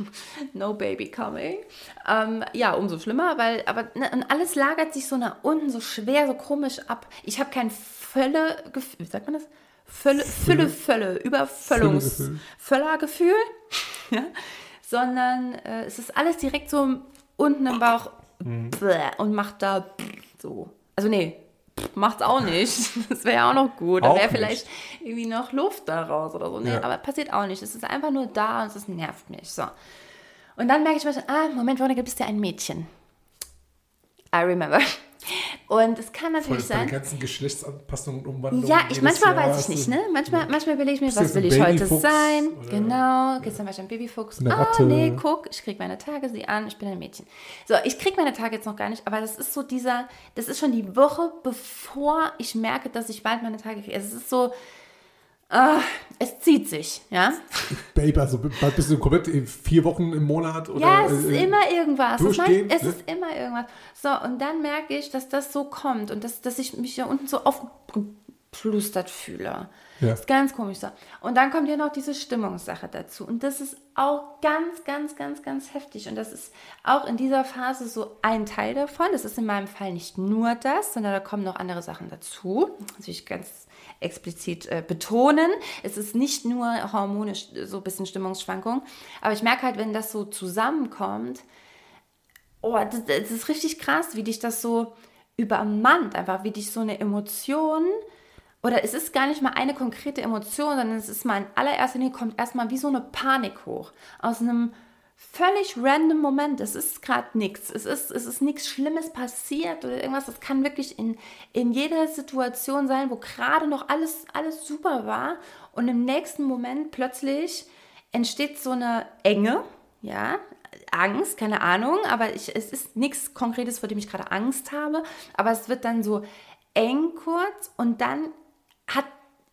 no baby coming. Ähm, ja, umso schlimmer, weil, aber ne, und alles lagert sich so nach unten, so schwer, so komisch ab. Ich habe kein Völle, wie sagt man das? Fülle, Fülle, Fülle, Überfüllungs, Völlergefühl, ja? sondern äh, es ist alles direkt so unten im Bauch mhm. und macht da so. Also nee, macht's auch nicht. Das wäre ja auch noch gut. Da wäre vielleicht irgendwie noch Luft daraus oder so. Nee, ja. aber passiert auch nicht. Es ist einfach nur da und es nervt mich. So. Und dann merke ich mir, ah, Moment, Veronika, bist ja ein Mädchen. I remember. Und es kann natürlich Voll, sein. Die ganzen Geschlechtsanpassungen und Umwandlungen. Ja, ich, manchmal Jahr weiß ich nicht, ne? Manchmal, ja. manchmal überlege ich mir, was will ich heute sein? Oder? Genau. Gestern war ich ein Babyfuchs. Ah, Ratte. nee, guck, ich kriege meine Tage, sie an, ich bin ein Mädchen. So, ich kriege meine Tage jetzt noch gar nicht, aber das ist so dieser, das ist schon die Woche, bevor ich merke, dass ich bald meine Tage kriege. Es ist so, Uh, es zieht sich, ja. Babe, also bist du komplett vier Wochen im Monat? Oder, ja, es ist äh, immer irgendwas. Es, meint, es ne? ist immer irgendwas. So, und dann merke ich, dass das so kommt und dass, dass ich mich hier unten so aufgeplustert fühle. Ja. Das ist ganz komisch so. Und dann kommt ja noch diese Stimmungssache dazu. Und das ist auch ganz, ganz, ganz, ganz heftig. Und das ist auch in dieser Phase so ein Teil davon. Das ist in meinem Fall nicht nur das, sondern da kommen noch andere Sachen dazu. Das will ich ganz explizit äh, betonen. Es ist nicht nur hormonisch so ein bisschen Stimmungsschwankung, aber ich merke halt, wenn das so zusammenkommt, oh, das, das ist richtig krass, wie dich das so übermannt, einfach wie dich so eine Emotion oder es ist gar nicht mal eine konkrete Emotion, sondern es ist mal in allererster Linie kommt erstmal wie so eine Panik hoch aus einem völlig random Moment. Es ist gerade nichts. Es ist, es ist nichts Schlimmes passiert oder irgendwas. Das kann wirklich in, in jeder Situation sein, wo gerade noch alles, alles super war. Und im nächsten Moment plötzlich entsteht so eine Enge, ja, Angst, keine Ahnung, aber ich, es ist nichts Konkretes, vor dem ich gerade Angst habe. Aber es wird dann so eng kurz und dann hat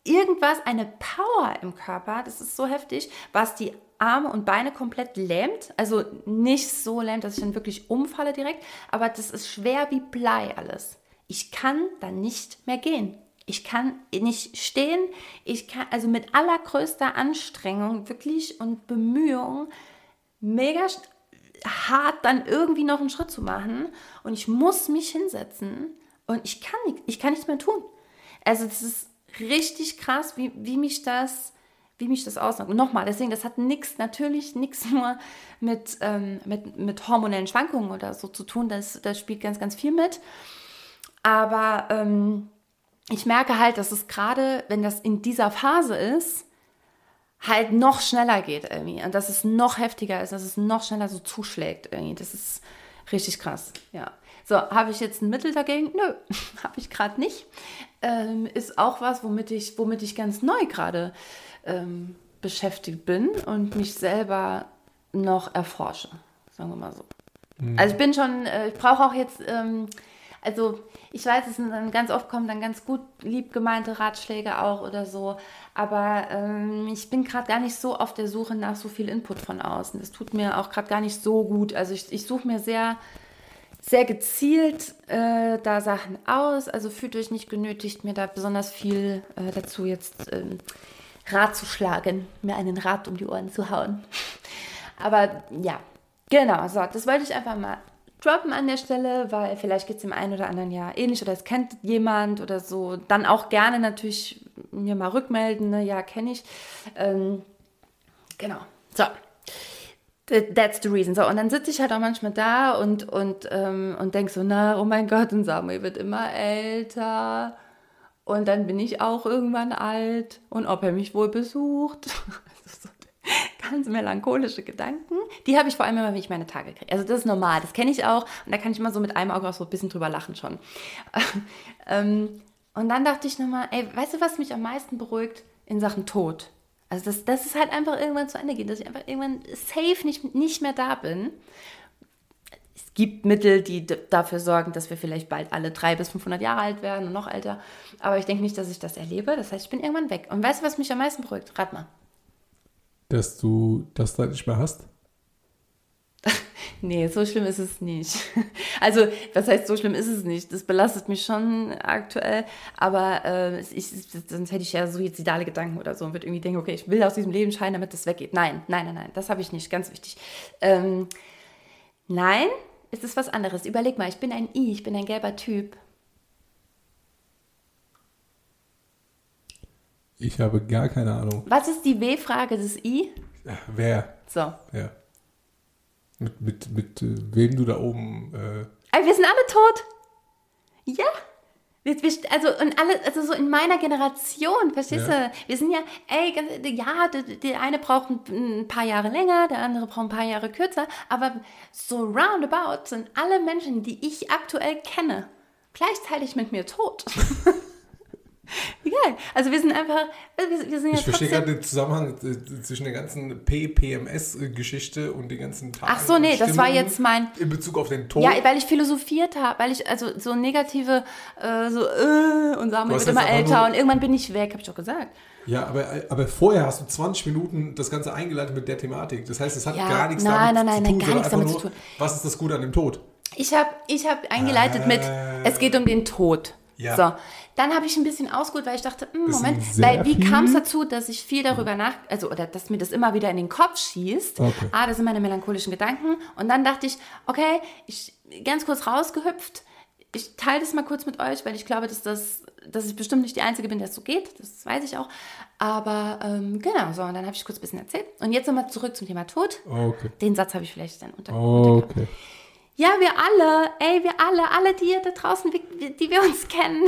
irgendwas eine Power im Körper, das ist so heftig, was die Arme und Beine komplett lähmt. Also nicht so lähmt, dass ich dann wirklich umfalle direkt, aber das ist schwer wie Blei alles. Ich kann dann nicht mehr gehen. Ich kann nicht stehen. Ich kann also mit allergrößter Anstrengung wirklich und Bemühung mega hart dann irgendwie noch einen Schritt zu machen und ich muss mich hinsetzen und ich kann, nicht, ich kann nichts mehr tun. Also das ist richtig krass, wie, wie mich das wie mich das ausmacht. Und nochmal, deswegen, das hat nichts, natürlich nichts nur mit, ähm, mit, mit hormonellen Schwankungen oder so zu tun. Das, das spielt ganz, ganz viel mit. Aber ähm, ich merke halt, dass es gerade, wenn das in dieser Phase ist, halt noch schneller geht irgendwie. Und dass es noch heftiger ist, dass es noch schneller so zuschlägt irgendwie. Das ist richtig krass, ja. So, habe ich jetzt ein Mittel dagegen? Nö, habe ich gerade nicht. Ähm, ist auch was, womit ich, womit ich ganz neu gerade ähm, beschäftigt bin und mich selber noch erforsche, sagen wir mal so. Mhm. Also ich bin schon, äh, ich brauche auch jetzt, ähm, also ich weiß, es sind dann ganz oft kommen dann ganz gut lieb gemeinte Ratschläge auch oder so, aber ähm, ich bin gerade gar nicht so auf der Suche nach so viel Input von außen. Das tut mir auch gerade gar nicht so gut. Also ich, ich suche mir sehr sehr gezielt äh, da Sachen aus. Also fühlt euch nicht genötigt, mir da besonders viel äh, dazu jetzt ähm, Rat zu schlagen, mir einen Rat um die Ohren zu hauen. Aber ja, genau, so, das wollte ich einfach mal droppen an der Stelle, weil vielleicht geht es dem einen oder anderen ja ähnlich oder es kennt jemand oder so. Dann auch gerne natürlich mir mal rückmelden, ne? ja, kenne ich. Ähm, genau, so. That's the reason. So, und dann sitze ich halt auch manchmal da und, und, ähm, und denke so, na, oh mein Gott, und Samuel wird immer älter. Und dann bin ich auch irgendwann alt. Und ob er mich wohl besucht. So ganz melancholische Gedanken. Die habe ich vor allem immer, wenn ich meine Tage kriege. Also das ist normal, das kenne ich auch. Und da kann ich immer so mit einem Auge auch so ein bisschen drüber lachen schon. ähm, und dann dachte ich nochmal, ey, weißt du, was mich am meisten beruhigt in Sachen Tod? Also, dass, dass es halt einfach irgendwann zu Ende geht, dass ich einfach irgendwann safe nicht, nicht mehr da bin. Es gibt Mittel, die dafür sorgen, dass wir vielleicht bald alle drei bis 500 Jahre alt werden und noch älter. Aber ich denke nicht, dass ich das erlebe. Das heißt, ich bin irgendwann weg. Und weißt du, was mich am meisten beruhigt? Rat mal. Dass du das dann nicht mehr hast? Nee, so schlimm ist es nicht. Also, was heißt, so schlimm ist es nicht? Das belastet mich schon aktuell, aber äh, ich, sonst hätte ich ja suizidale Gedanken oder so und würde irgendwie denken, okay, ich will aus diesem Leben scheinen, damit das weggeht. Nein, nein, nein, nein, das habe ich nicht, ganz wichtig. Ähm, nein, es ist was anderes. Überleg mal, ich bin ein I, ich bin ein gelber Typ. Ich habe gar keine Ahnung. Was ist die W-Frage des I? Ja, wer? So. Ja. Mit, mit, mit äh, wem du da oben. Äh wir sind alle tot. Ja. Wir, wir, also, und alle, also so in meiner Generation, verstehst ja. du? Wir sind ja, ey, ja, der, der eine braucht ein, ein, paar Jahre länger, der andere braucht ein paar Jahre kürzer, aber so roundabout sind alle Menschen, die ich aktuell kenne, gleichzeitig mit mir tot. Egal. Also wir sind einfach, wir, wir sind ja Ich verstehe gerade den Zusammenhang äh, zwischen der ganzen PPMS-Geschichte und den ganzen Tagen Ach so, nee, das war jetzt mein... In Bezug auf den Tod. Ja, weil ich philosophiert habe, weil ich also so negative, äh, so, äh, und Samuel wird immer älter und irgendwann bin ich weg, habe ich doch gesagt. Ja, aber, aber vorher hast du 20 Minuten das Ganze eingeleitet mit der Thematik. Das heißt, es hat ja, gar nichts nein, damit nein, nein, zu tun, nein, gar nichts damit nur, zu tun. Was ist das Gute an dem Tod? Ich habe ich hab eingeleitet äh, mit, es geht um den Tod. Ja. So, dann habe ich ein bisschen ausgeholt, weil ich dachte, hm, Moment, weil wie kam es dazu, dass ich viel darüber nach, also oder dass mir das immer wieder in den Kopf schießt. Okay. Ah, das sind meine melancholischen Gedanken. Und dann dachte ich, okay, ich ganz kurz rausgehüpft. Ich teile das mal kurz mit euch, weil ich glaube, dass das, dass ich bestimmt nicht die Einzige bin, der es so geht. Das weiß ich auch. Aber ähm, genau, so, und dann habe ich kurz ein bisschen erzählt. Und jetzt nochmal zurück zum Thema Tod. Okay. Den Satz habe ich vielleicht dann unter. Okay. Ja, wir alle, ey, wir alle, alle die da draußen, die wir uns kennen.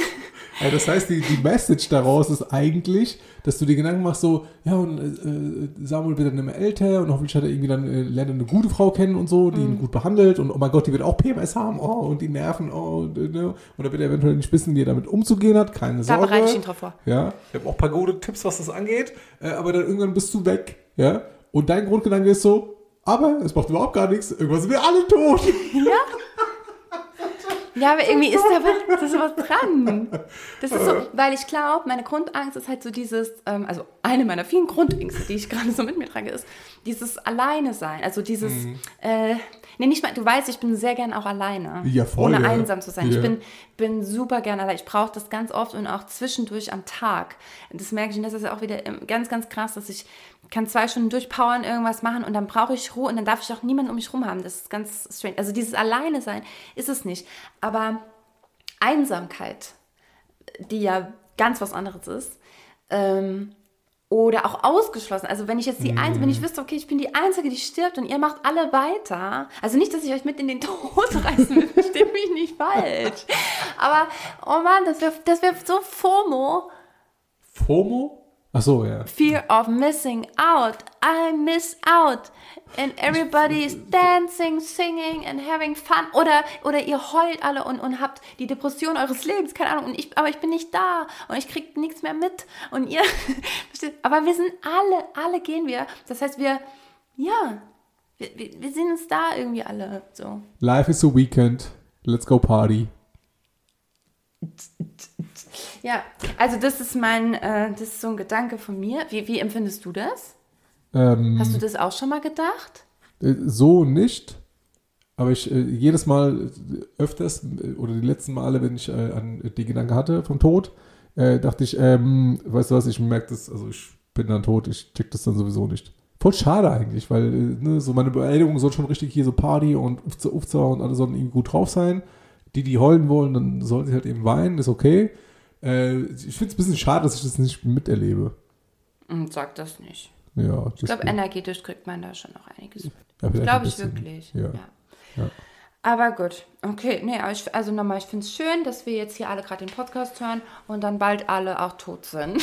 Ja, das heißt, die, die Message daraus ist eigentlich, dass du dir Gedanken machst, so, ja, und äh, Samuel wird dann immer älter und hoffentlich hat er irgendwie dann, äh, lernt eine gute Frau kennen und so, die mhm. ihn gut behandelt und oh mein Gott, die wird auch PMS haben, oh, und die Nerven, oh, und, äh, ne? und da wird er eventuell nicht wissen, wie er damit umzugehen hat, keine Sorge. Da bereite ich ihn drauf vor. Ja, ich habe auch ein paar gute Tipps, was das angeht, äh, aber dann irgendwann bist du weg, ja, und dein Grundgedanke ist so, aber es macht überhaupt gar nichts. Irgendwann sind wir alle tot. Ja. Ja, aber irgendwie ist da was, ist was dran. Das ist so, weil ich glaube, meine Grundangst ist halt so dieses, ähm, also eine meiner vielen Grundängste, die ich gerade so mit mir trage, ist dieses Alleine sein. Also dieses, mhm. äh, nee, nicht mal, du weißt, ich bin sehr gern auch alleine. Ja, voll. Ohne ja. einsam zu sein. Ja. Ich bin, bin super gern allein. Ich brauche das ganz oft und auch zwischendurch am Tag. Das merke ich, und das ist ja auch wieder ganz, ganz krass, dass ich kann zwei Stunden durchpowern, irgendwas machen und dann brauche ich Ruhe und dann darf ich auch niemanden um mich rum haben. Das ist ganz strange. Also dieses Alleine sein ist es nicht. Aber Einsamkeit, die ja ganz was anderes ist, ähm, oder auch ausgeschlossen. Also wenn ich jetzt die mm. Einzige, wenn ich wüsste, okay, ich bin die Einzige, die stirbt und ihr macht alle weiter. Also nicht, dass ich euch mit in den Tod reißen will, versteht mich nicht falsch. Aber, oh Mann, das wäre das wär so FOMO. FOMO? Ach so, ja. Fear of missing out. I miss out. And everybody is dancing, singing and having fun. Oder, oder ihr heult alle und, und habt die Depression eures Lebens, keine Ahnung. Und ich, aber ich bin nicht da und ich krieg nichts mehr mit. Und ihr, aber wir sind alle, alle gehen wir. Das heißt, wir, ja, wir, wir, sind uns da irgendwie alle so. Life is a weekend. Let's go party. Ja, also das ist mein, äh, das ist so ein Gedanke von mir. Wie, wie empfindest du das? Ähm, Hast du das auch schon mal gedacht? Äh, so nicht. Aber ich äh, jedes Mal äh, öfters oder die letzten Male, wenn ich äh, an die Gedanke hatte vom Tod, äh, dachte ich, ähm, weißt du was, ich merke das, also ich bin dann tot, ich check das dann sowieso nicht. Voll schade eigentlich, weil ne, so meine Beerdigung soll schon richtig hier so Party und Ufza Ufza und alle sollen irgendwie gut drauf sein. Die, die heulen wollen, dann sollen sie halt eben weinen, ist okay. Ich finde es ein bisschen schade, dass ich das nicht miterlebe. Und sag das nicht. Ja, Ich glaube, energetisch kriegt man da schon noch einiges mit. ja, Glaube ich wirklich. Ja. Ja. Aber gut, okay, nee, aber ich, also nochmal, ich finde es schön, dass wir jetzt hier alle gerade den Podcast hören und dann bald alle auch tot sind.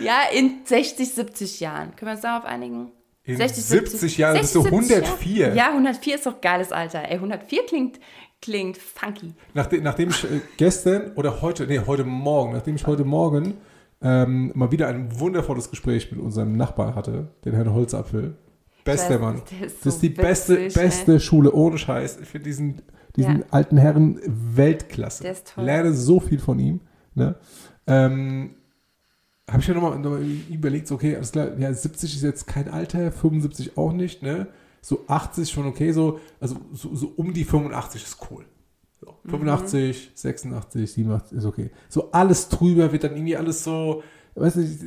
ja, in 60, 70 Jahren. Können wir uns darauf einigen? In 70 Jahren bist du 70 104. Jahre? Ja, 104 ist doch geiles Alter. Ey, 104 klingt, klingt funky. Nachdem, nachdem ich äh, gestern oder heute, nee, heute Morgen, nachdem ich heute Morgen ähm, mal wieder ein wundervolles Gespräch mit unserem Nachbar hatte, den Herrn Holzapfel. Bester weiß, Mann. ist das ist so die beste, witzig, beste Schule, ohne Scheiß. Ich finde diesen, diesen Ja. alten Herren Weltklasse. Der ist toll. Lerne so viel von ihm. Ne? Ähm, habe ich ja nochmal noch mal überlegt, so, okay, alles klar, ja, 70 ist jetzt kein Alter, 75 auch nicht, ne? So 80 schon okay, so, also so, so um die 85 ist cool. So, Mhm. 85, 86, 87 ist okay. So alles drüber wird dann irgendwie alles so, weiß nicht,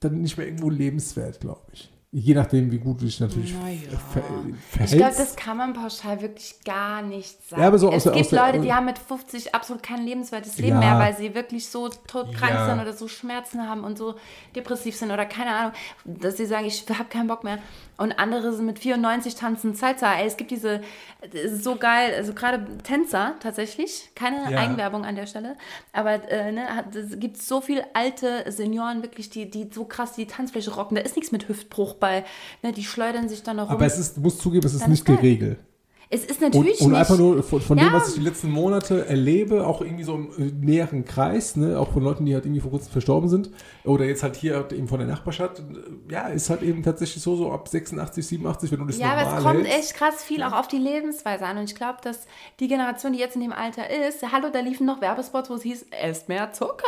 dann nicht mehr irgendwo lebenswert, glaube ich. Je nachdem, wie gut du dich natürlich Na ja. ver verhältst. Ich glaube, das kann man pauschal wirklich gar nicht sagen. Ja, aber so aus es der- gibt der- Leute, die haben mit 50 absolut kein lebenswertes Leben Ja. mehr, weil sie wirklich so todkrank Ja. sind oder so Schmerzen haben und so depressiv sind oder keine Ahnung, dass sie sagen, ich habe keinen Bock mehr. Und andere sind mit 94 tanzen Salsa. Ey, es gibt diese, ist so geil, also gerade Tänzer tatsächlich, keine Ja. Eigenwerbung an der Stelle, aber äh, ne, hat- es gibt so viele alte Senioren wirklich, die, die so krass die Tanzfläche rocken. Da ist nichts mit Hüftbruch bei, ne, die schleudern sich dann noch rum. Aber es ist, du musst zugeben, es ist nicht Regel. Es ist Und, natürlich und nicht. einfach nur von, von dem, Ja. was ich die letzten Monate erlebe, auch irgendwie so im äh, näheren Kreis, ne, auch von Leuten, die halt irgendwie vor kurzem verstorben sind, oder jetzt halt hier eben von der Nachbarschaft, ja, ist halt eben tatsächlich so, so ab 86, 87, wenn du das Ja, aber normal es kommt hältst. echt krass viel auch auf die Lebensweise an. Und ich glaube, dass die Generation, die jetzt in dem Alter ist, hallo, da liefen noch Werbespots, wo es hieß, esst mehr Zucker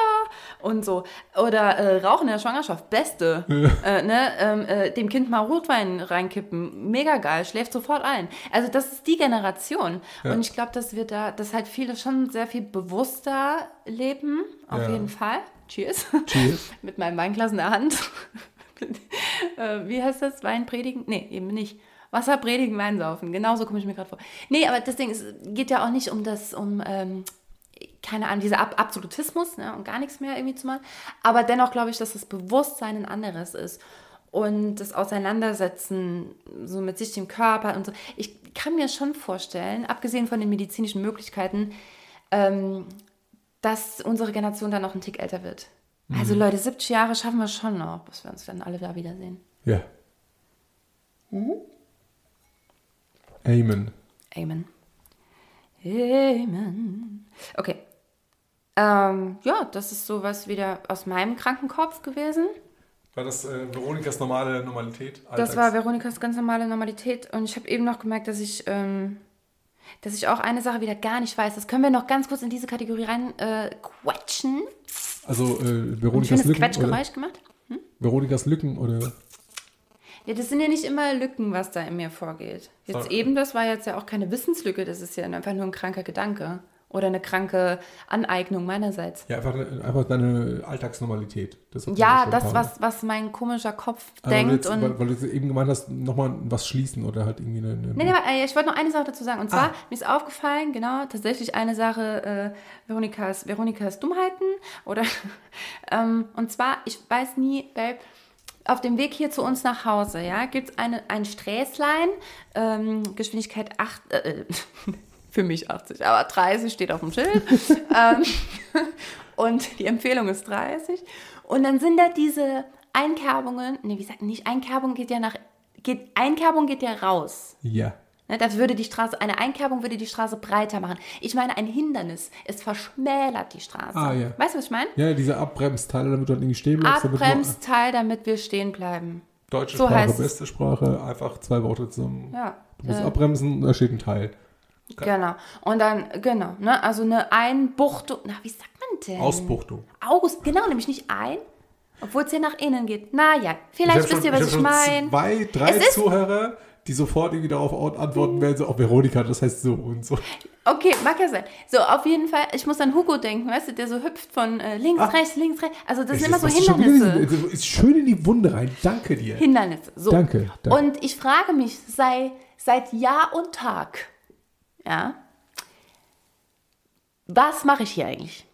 und so. Oder äh, Rauchen in der Schwangerschaft, beste. Äh, ne? ähm, äh, dem Kind mal Rotwein reinkippen, mega geil, schläft sofort ein. Also das ist die Generation. Ja. Und ich glaube, dass wir da, dass halt viele schon sehr viel bewusster leben, auf Ja. jeden Fall. Cheers. Cheers. Mit meinem Weinglas in der Hand. äh, wie heißt das? Wein predigen? Nee, eben nicht. Wasser predigen, Wein saufen. Genauso komme ich mir gerade vor. Nee, aber das Ding ist, geht ja auch nicht um das, um, ähm, keine Ahnung, dieser Ab Absolutismus ne, und gar nichts mehr irgendwie zu machen. Aber dennoch glaube ich, dass das Bewusstsein ein anderes ist. Und das Auseinandersetzen so mit sich, dem Körper und so. Ich kann mir schon vorstellen, abgesehen von den medizinischen Möglichkeiten, ähm, dass unsere Generation dann noch einen Tick älter wird. Also Leute, 70 Jahre schaffen wir schon noch, bis wir uns dann alle da wiedersehen. Ja. Mhm. Amen. Amen. Amen. Okay. Ähm, ja, das ist sowas wieder aus meinem kranken Kopf gewesen. War das äh, Veronikas normale Normalität? Das war Veronikas ganz normale Normalität. Und ich habe eben noch gemerkt, dass ich, ähm, dass ich auch eine Sache wieder gar nicht weiß. Das können wir noch ganz kurz in diese Kategorie rein äh, quetschen. Also äh, Veronikas Lücken, oder? Quetschgeräusch gemacht. Veronikas Lücken oder Ja, das sind ja nicht immer Lücken, was da in mir vorgeht. Jetzt So. eben, das war jetzt ja auch keine Wissenslücke, das ist ja einfach nur ein kranker Gedanke. Oder eine kranke Aneignung meinerseits. ja, einfach, einfach deine Alltagsnormalität. Das Ja, das, was, was mein komischer Kopf weil, denkt. jetzt, und weil, weil du eben gemeint hast, nochmal was schließen oder halt irgendwie eine. eine Nee, nee, aber, äh, ich wollte noch eine Sache dazu sagen. Und zwar, Ah. mir ist aufgefallen, genau, tatsächlich eine Sache, äh, Veronikas, Veronikas Dummheiten. Oder, ähm, und zwar, ich weiß nie, Babe, auf dem Weg hier zu uns nach Hause, ja, gibt es eine, ein Sträßlein, ähm, Geschwindigkeit 8, äh, für mich 80, aber 30 steht auf dem Schild. ähm, und die Empfehlung ist 30. Und dann sind da diese Einkerbungen, nee, wie sagt nicht, Einkerbung geht ja nach, geht, Einkerbung geht ja raus. ja. Ne, das würde die Straße, eine Einkerbung würde die Straße breiter machen. Ich meine, ein Hindernis, es verschmälert die Straße. Ah, ja. Weißt du, was ich meine? Ja, diese Abbremsteile, damit du halt irgendwie stehen bleibst. Abbremsteil, damit wir stehen bleiben. Deutsche So Sprache, beste Sprache, einfach zwei Worte zum. Ja. Du musst äh, abbremsen, da steht ein Teil. Genau. Und dann, genau, ne, also eine Einbuchtung, na, wie sagt man denn? Ausbuchtung. Aus, genau, nämlich nicht ein, Obwohl es ja nach innen geht. Naja, vielleicht wisst ihr, was ich schon meine. Zwei, drei Es Zuhörer, die sofort irgendwie darauf antworten werden, so, oh, Veronika, das heißt so und so. Okay, mag ja sein. So, auf jeden Fall, ich muss an Hugo denken, weißt du, der so hüpft von äh, links, Ah. rechts, links, rechts. Also das sind immer so Hindernisse. Ist schön in die Wunde rein. Danke dir. Hindernisse. So. Danke, danke. Und ich frage mich sei, seit Jahr und Tag, ja, was mache ich hier eigentlich?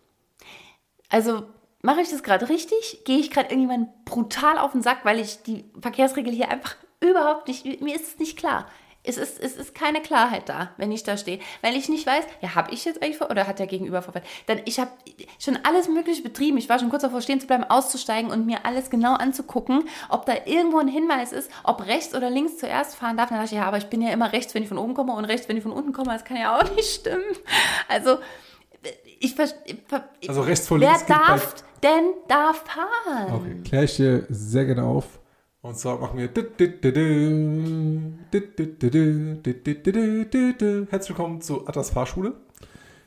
Also mache ich das gerade richtig? Gehe ich gerade irgendjemand brutal auf den Sack, weil ich die Verkehrsregel hier einfach überhaupt nicht, mir ist es nicht klar. Es ist, es ist keine Klarheit da, wenn ich da stehe. Weil ich nicht weiß, ja, habe ich jetzt eigentlich vor oder hat der Gegenüber verfallen? Dann ich habe schon alles Mögliche betrieben. Ich war schon kurz davor stehen zu bleiben, auszusteigen und mir alles genau anzugucken, ob da irgendwo ein Hinweis ist, ob rechts oder links zuerst fahren darf. Dann dachte ich, ja, aber ich bin ja immer rechts, wenn ich von oben komme und rechts, wenn ich von unten komme. Das kann ja auch nicht stimmen. Also, ich verstehe. Also rechts vor Wer links bei- darf denn da fahren? Okay, kläre ich dir sehr gerne auf. Und zwar machen wir. Herzlich willkommen zu Atlas Fahrschule.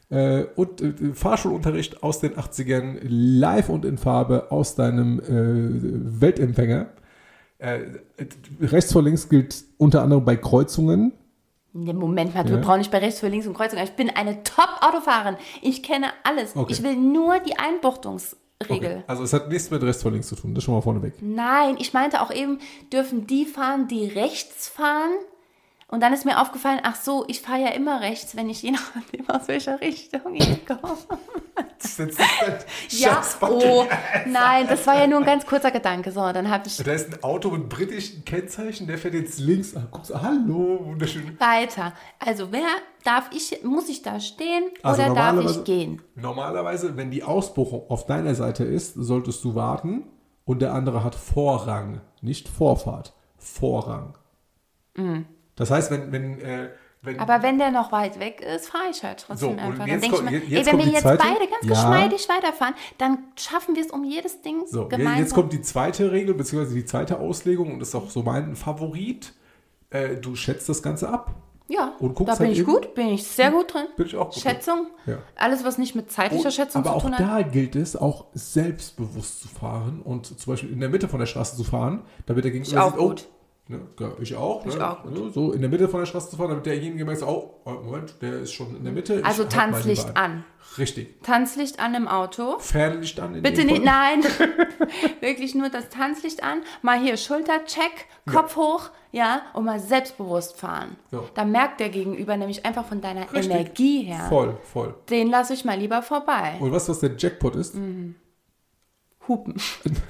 Äh, und äh, Fahrschulunterricht aus den 80ern, live und in Farbe aus deinem äh, Weltempfänger. Äh, rechts vor links gilt unter anderem bei Kreuzungen. Moment mal, Ja. wir brauchen nicht bei rechts für links und Kreuzung. Ich bin eine Top-Autofahrerin. Ich kenne alles. Okay. Ich will nur die Einbuchtungsregel. Okay. Also es hat nichts mit links zu tun, das schon mal vorneweg. Nein, ich meinte auch eben, dürfen die fahren, die rechts fahren? Und dann ist mir aufgefallen, ach so, ich fahre ja immer rechts, wenn ich je nachdem aus welcher Richtung ich komme. Ja, oh, nein, das war ja nur ein ganz kurzer Gedanke. So, dann habe ich Da ist ein Auto mit britischen Kennzeichen, der fährt jetzt links. Ah, guckst, hallo, wunderschön. weiter. Also, wer darf ich, muss ich da stehen Also oder darf ich gehen? Normalerweise, wenn die Ausbuchung auf deiner Seite ist, solltest du warten und der andere hat Vorrang, nicht Vorfahrt. Vorrang. Das heißt, wenn, wenn, äh, wenn. Aber wenn der noch weit weg ist, fahre ich halt trotzdem So, einfach. Dann denke ich mir, jetzt ey, wenn wir jetzt zweite- beide ganz Ja. geschmeidig weiterfahren, dann schaffen wir es um jedes Ding so, gemeinsam. jetzt kommt die zweite Regel, beziehungsweise die zweite Auslegung und das ist auch so mein Favorit. Äh, du schätzt das Ganze ab. ja, und guckst da bin halt ich eben- gut, bin ich sehr gut drin. Bin ich auch gut. Schätzung, Ja. alles, was nicht mit zeitlicher Und- Schätzung aber zu auch tun hat. da gilt es, auch selbstbewusst zu fahren und zum Beispiel in der Mitte von der Straße zu fahren, damit der Gegenüber auch sieht, oh, gut. Ne, ja, ich auch. Ich ne, auch gut. ne, So in der Mitte von der Straße zu fahren, damit derjenige merkt, oh, oh, Moment, der ist schon in der Mitte. ich Also mal Tanzlicht an. Richtig. Tanzlicht an im Auto. Fernlicht an. Bitte nicht, Fall. nein. Wirklich nur das Tanzlicht an. Mal hier Schultercheck, Kopf hoch, ja, und mal selbstbewusst fahren. So. Da merkt der Gegenüber nämlich einfach von deiner Richtig. Energie her. Voll, voll. Den lasse ich mal lieber vorbei. Und was der Jackpot ist? Mhm. Hupen.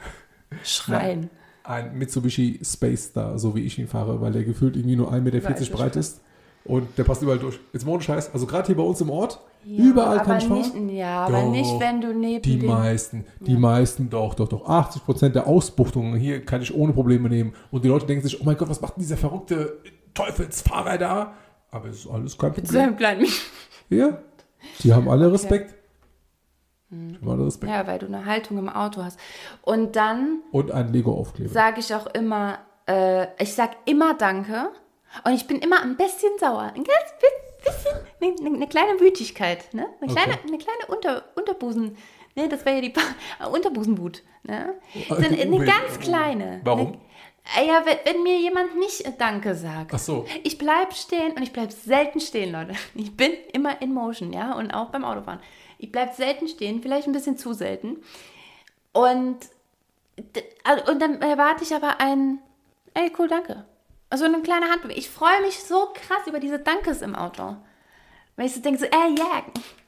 Schreien. Ein Mitsubishi Space Star, so wie ich ihn fahre, weil der gefühlt irgendwie nur 1,40 Meter breit ist. Und der passt überall durch. Jetzt mal Scheiß. Also gerade hier bei uns im Ort, Ja, überall aber kann ich nicht, fahren. Ja, aber Doch. nicht, wenn du neben Die dem... meisten, die meisten, doch, doch, doch. 80 Prozent der Ausbuchtungen hier kann ich ohne Probleme nehmen. Und die Leute denken sich, oh mein Gott, was macht denn dieser verrückte Teufelsfahrer da? Aber es ist alles kein Mit Problem. kleinen... Ja, die haben alle Respekt. Alle Respekt. Ja, weil du eine Haltung im Auto hast. Und dann Und ein Lego-Aufkleber. sage ich auch immer, äh, ich sag immer Danke. Und ich bin immer ein bisschen sauer. Ein ganz bi- bisschen, eine, eine, eine kleine Wütigkeit, ne? Eine kleine, Okay. eine kleine Unter, Unterbusen, ne? Das wäre ja die äh, Unterbusenwut, ne? So Okay, eine, eine ganz kleine. Warum? Eine, äh, ja, wenn, wenn mir jemand nicht äh, Danke sagt. Ach so. Ich bleib stehen und ich bleib selten stehen, Leute. Ich bin immer in Motion, ja, und auch beim Autofahren. Ich bleib selten stehen, vielleicht ein bisschen zu selten. Und, also- und dann erwarte ich aber ein, ey, cool, danke. Also eine kleine Handbewegung. Ich freue mich so krass über diese Dankes im Auto. Weil ich so denke, so, ey, ja,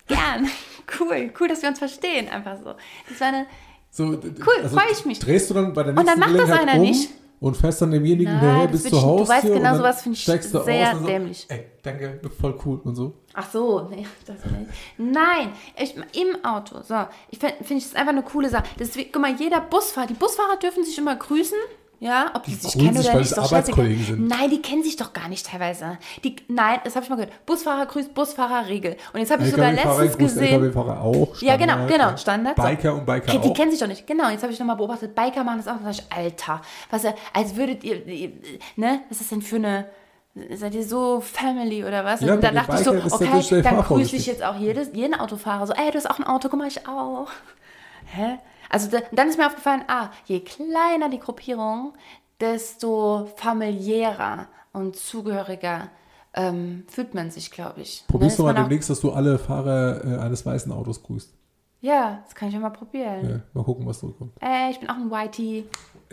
gern. Cool, cool, dass wir uns verstehen, einfach so. Das war eine, So, Cool, freu ich mich. Drehst du dann bei der Und nächsten dann macht das einer um nicht. und fährst dann demjenigen hinterher bis zur ich- du Haustür weißt genau, und sowas find ich sehr aus und so, dämlich. Ey, danke, voll cool und so. Ach so, nee, das nicht. Nein, ich, im Auto. So, ich finde find ich das einfach eine coole Sache. Deswegen, guck mal, jeder Busfahrer, die Busfahrer dürfen sich immer grüßen. Ja, ob die, sich grüßen kennen sich, oder nicht, es ist doch. Arbeitskollegen sind. Nein, die kennen sich doch gar nicht teilweise. Die, nein, das habe ich mal gehört. Busfahrer grüßt Busfahrerregel. Und jetzt habe ich sogar letztens gesehen. LKW-Fahrer auch. Ja, genau, Standard, genau. Standard. so. Biker und Biker Die, die auch. kennen sich doch nicht. Genau, jetzt habe ich nochmal beobachtet, Biker machen das auch. Und da ich, Alter, was, als würdet ihr, ne, was ist denn für eine, seid ihr so Family oder was? Ja, und dann dachte ich so, okay, dann grüße ich jetzt auch jedes, jeden Autofahrer. So, ey, du hast auch ein Auto, guck mal, ich auch. Hä? Also da, dann ist mir aufgefallen, ah, je kleiner die Gruppierung, desto familiärer und zugehöriger ähm, fühlt man sich, glaube ich. Probierst du mal demnächst, dass du alle Fahrer äh, eines weißen Autos grüßt. Ja, das kann ich ja mal probieren. Ja, mal gucken, was zurückkommt. Ey, ich bin auch ein Whitey.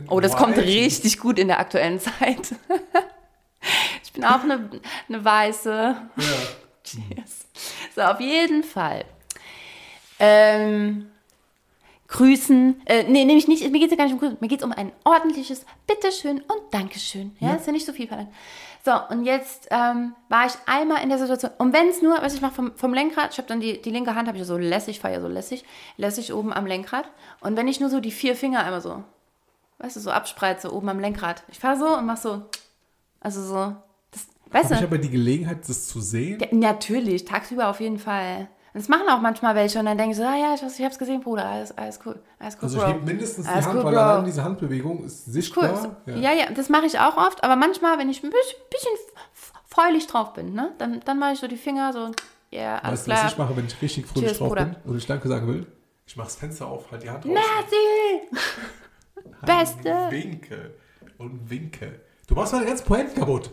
Oh, das kommt richtig gut in der aktuellen Zeit. ich bin auch eine, eine Weiße. Ja. Cheers. So, auf jeden Fall. Ähm, grüßen. Äh, nee, nämlich nicht, mir geht es ja gar nicht um Grüßen. Mir geht es um ein ordentliches Bitteschön und Dankeschön. Ja, Ja. ist ja nicht so viel verlangt. So, und jetzt ähm, war ich einmal in der Situation, und wenn es nur, was ich mache vom, vom Lenkrad, ich habe dann die, die linke Hand, habe ich so lässig, fahre ja so lässig, lässig oben am Lenkrad. Und wenn ich nur so die vier Finger einmal so, weißt du, so abspreize oben am Lenkrad. Ich fahre so und mache so, also so, weißt Habe ich du? aber die Gelegenheit, das zu sehen? Ja, natürlich, tagsüber auf jeden Fall. Das machen auch manchmal welche und dann denke ich so, ah ja, ich, weiß, ich hab's gesehen, Bruder, alles, alles cool, alles cool, Also ich hebe mindestens die Alles Hand, cool, weil allein diese Handbewegung ist Cool. sichtbar. Ja. ja, das mache ich auch oft, aber manchmal, wenn ich ein bisschen, bisschen f- freulich drauf bin, ne, dann, dann mache ich so die Finger so, ja, yeah, alles Weißt du, was klar. ich mache, wenn ich richtig fröhlich Cheers, drauf Bruder. bin und ich Danke sagen will? Ich mache das Fenster auf, halt die Hand raus. Merci! Beste! Winke. Und winke. Du machst meine ganzen Pointen kaputt.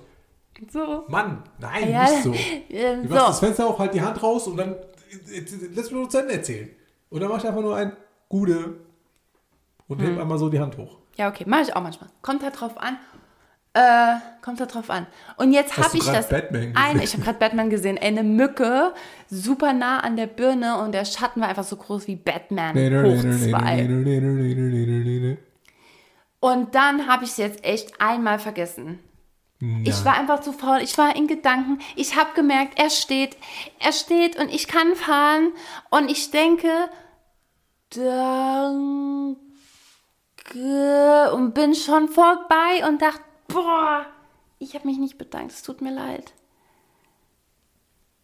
So. Mann, nein, Ja, nicht so. ähm, Du machst das so. Fenster auf, halt die Hand raus und dann äh, äh, lass mich nur zu Ende erzählen. Und dann mach ich einfach nur ein Gude und Hm. heb einmal so die Hand hoch. Ja, okay, mache ich auch manchmal. Kommt halt drauf an. Äh, kommt halt drauf an. Und jetzt habe ich das. Batman eine, ich habe gerade Batman gesehen. Eine Mücke, super nah an der Birne und der Schatten war einfach so groß wie Batman. Hoch zwei. Und dann habe ich es jetzt echt einmal vergessen. Ich war einfach zu faul. Ich war in Gedanken. Ich habe gemerkt, er steht, er steht und ich kann fahren. Und ich denke, danke. Und bin schon vorbei und dachte, boah, ich habe mich nicht bedankt. Es tut mir leid.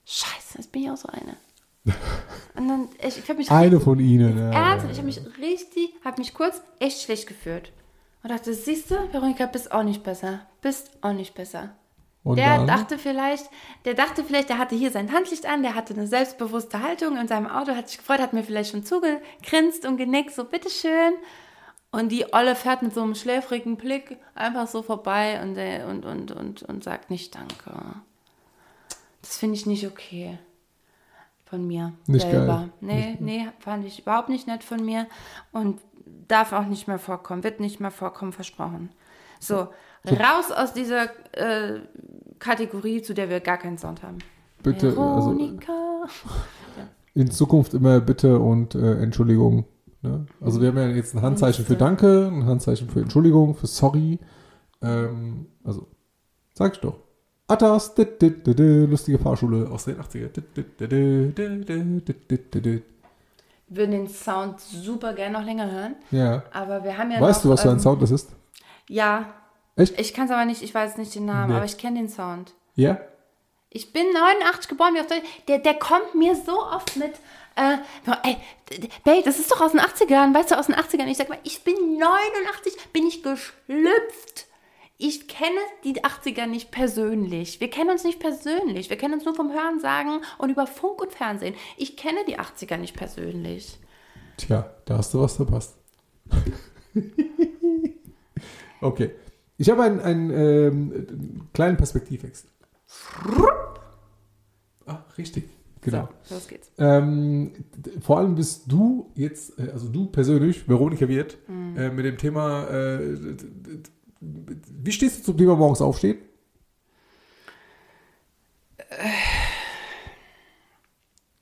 Scheiße, jetzt bin ich auch so eine. Und dann, ich, ich habe mich Eine von ihnen. Ja. Ernsthaft, ich habe mich richtig, habe mich kurz echt schlecht gefühlt. Und dachte, siehst du, Veronika, bist auch nicht besser. Bist auch nicht besser. Und der dann? dachte vielleicht, der dachte vielleicht, der hatte hier sein Handlicht an, der hatte eine selbstbewusste Haltung in seinem Auto, hat sich gefreut, hat mir vielleicht schon zugegrinst und genickt, so bitteschön. Und die Olle fährt mit so einem schläfrigen Blick einfach so vorbei und, äh, und, und, und, und sagt nicht Danke. Das finde ich nicht okay. Von mir Nicht selber. geil. Nee, nee, fand ich überhaupt nicht nett von mir. Und darf auch nicht mehr vorkommen, wird nicht mehr vorkommen, versprochen. So, raus aus dieser äh, Kategorie, zu der wir gar keinen Sound haben. Bitte, also Veronika. in Zukunft immer Bitte und äh, Entschuldigung. Ne? Also wir haben ja jetzt ein Handzeichen für Danke, ein Handzeichen für Entschuldigung, für Sorry. Ähm, also, sag ich doch. Atas, lustige Fahrschule aus den 80er. Würden den Sound super gerne noch länger hören, Ja. aber wir haben ja Weißt noch, du, was für ein ähm, Sound das ist? Ja. Echt? Ich kann es aber nicht, ich weiß nicht den Namen, Nee. aber ich kenne den Sound. Ja? Ich bin 89 geboren, wie soll ich, der, der kommt mir so oft mit, äh, ey, Babe, das ist doch aus den 80ern, weißt du, aus den 80ern. Ich sag mal, ich bin 89, bin ich geschlüpft. Ich kenne die 80er nicht persönlich. Wir kennen uns nicht persönlich. Wir kennen uns nur vom Hören sagen und über Funk und Fernsehen. Ich kenne die 80er nicht persönlich. Tja, da hast du was verpasst. okay. Ich habe einen, einen ähm, kleinen Perspektivwechsel. Ah, richtig. Genau. So, los geht's. Ähm, vor allem bist du jetzt, äh, also du persönlich, Veronika Wirt, äh, mit dem Thema, äh, wie stehst du zum Thema morgens aufstehen?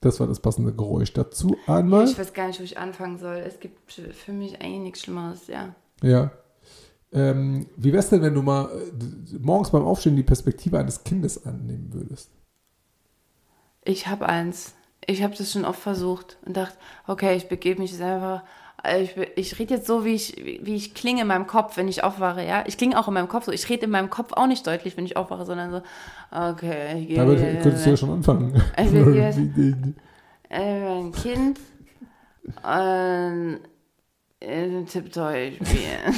Das war das passende Geräusch dazu einmal. Ich weiß gar nicht, wo ich anfangen soll. Es gibt für mich eigentlich nichts Schlimmeres, ja. Ja. Ähm, wie wär's denn, wenn du mal äh, morgens beim Aufstehen die Perspektive eines Kindes annehmen würdest? Ich habe eins. Ich habe das schon oft versucht und dachte, okay, ich begebe mich selber. Ich, be- ich rede jetzt so, wie ich, wie ich klinge in meinem Kopf, wenn ich aufwache, ja. Ich klinge auch in meinem Kopf so. Ich rede in meinem Kopf auch nicht deutlich, wenn ich aufwache, sondern so, okay, ich gehe. Damit könntest du ja schon anfangen. Ich jetzt- Wie- äh, mein Kind ähm, äh, Tipptoy spielen.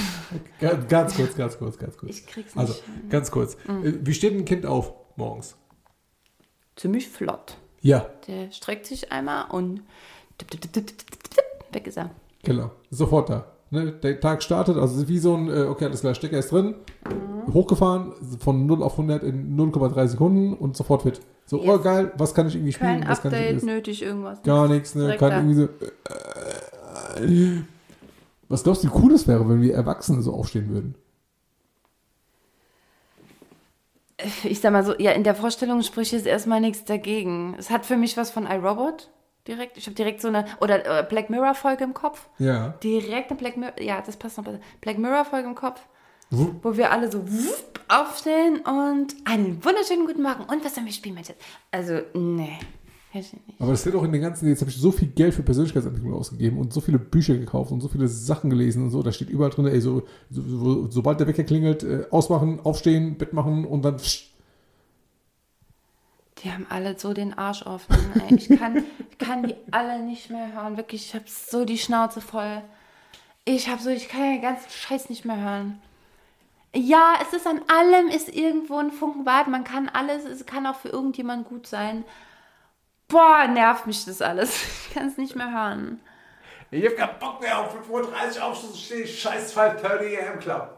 Ganz, kurz, ganz kurz, ganz kurz. Ich krieg's nicht. Also, ganz kurz. Äh, Wie steht ein Kind auf morgens? Ziemlich flott. Ja. Der streckt sich einmal und tipp, tipp, tipp, tipp, tipp, tipp, weg ist er. Genau, sofort da. Ne? Der Tag startet, also wie so ein, äh, okay, alles klar, Stecker ist drin, Mhm. hochgefahren, von 0 auf 100 in 0,3 Sekunden und sofort fit. So, Yes. oh geil, was kann ich irgendwie spielen, Kein was Update nötig, irgendwas. Gar nichts, ne? Direkt da. irgendwie so. Äh, was glaubst du, wie cool es wäre, wenn wir Erwachsene so aufstehen würden? Ich sag mal so, ja, in der Vorstellung spricht jetzt erstmal nichts dagegen. Es hat für mich was von iRobot direkt. Ich habe direkt so eine, oder äh, Black Mirror Folge im Kopf. Ja. Direkt eine Black Mirror, ja, das passt noch besser. Black Mirror Folge im Kopf, Wupp. wo wir alle so wupp aufstehen und einen wunderschönen guten Morgen. Und was sollen wir spielen, Mensch? Also, nee. Aber das steht auch in den ganzen, jetzt habe ich so viel Geld für Persönlichkeitsentwicklung ausgegeben und so viele Bücher gekauft und so viele Sachen gelesen und so. Da steht überall drin, ey, so, so, so, sobald der Wecker klingelt, äh, ausmachen, aufstehen, Bett machen und dann. psch. Die haben alle so den Arsch offen. Ey. Ich, kann, kann die alle nicht mehr hören. Wirklich, ich habe so die Schnauze voll. Ich habe so, ich kann den ganzen Scheiß nicht mehr hören. Ja, es ist an allem ist irgendwo ein Funken Wahrheit. Man kann alles, es kann auch für irgendjemand gut sein. Boah, nervt mich das alles. Ich kann es nicht mehr hören. Ich habe keinen Bock mehr auf 5.30 Uhr Aufschluss, stehe scheiß 5.30 am Club.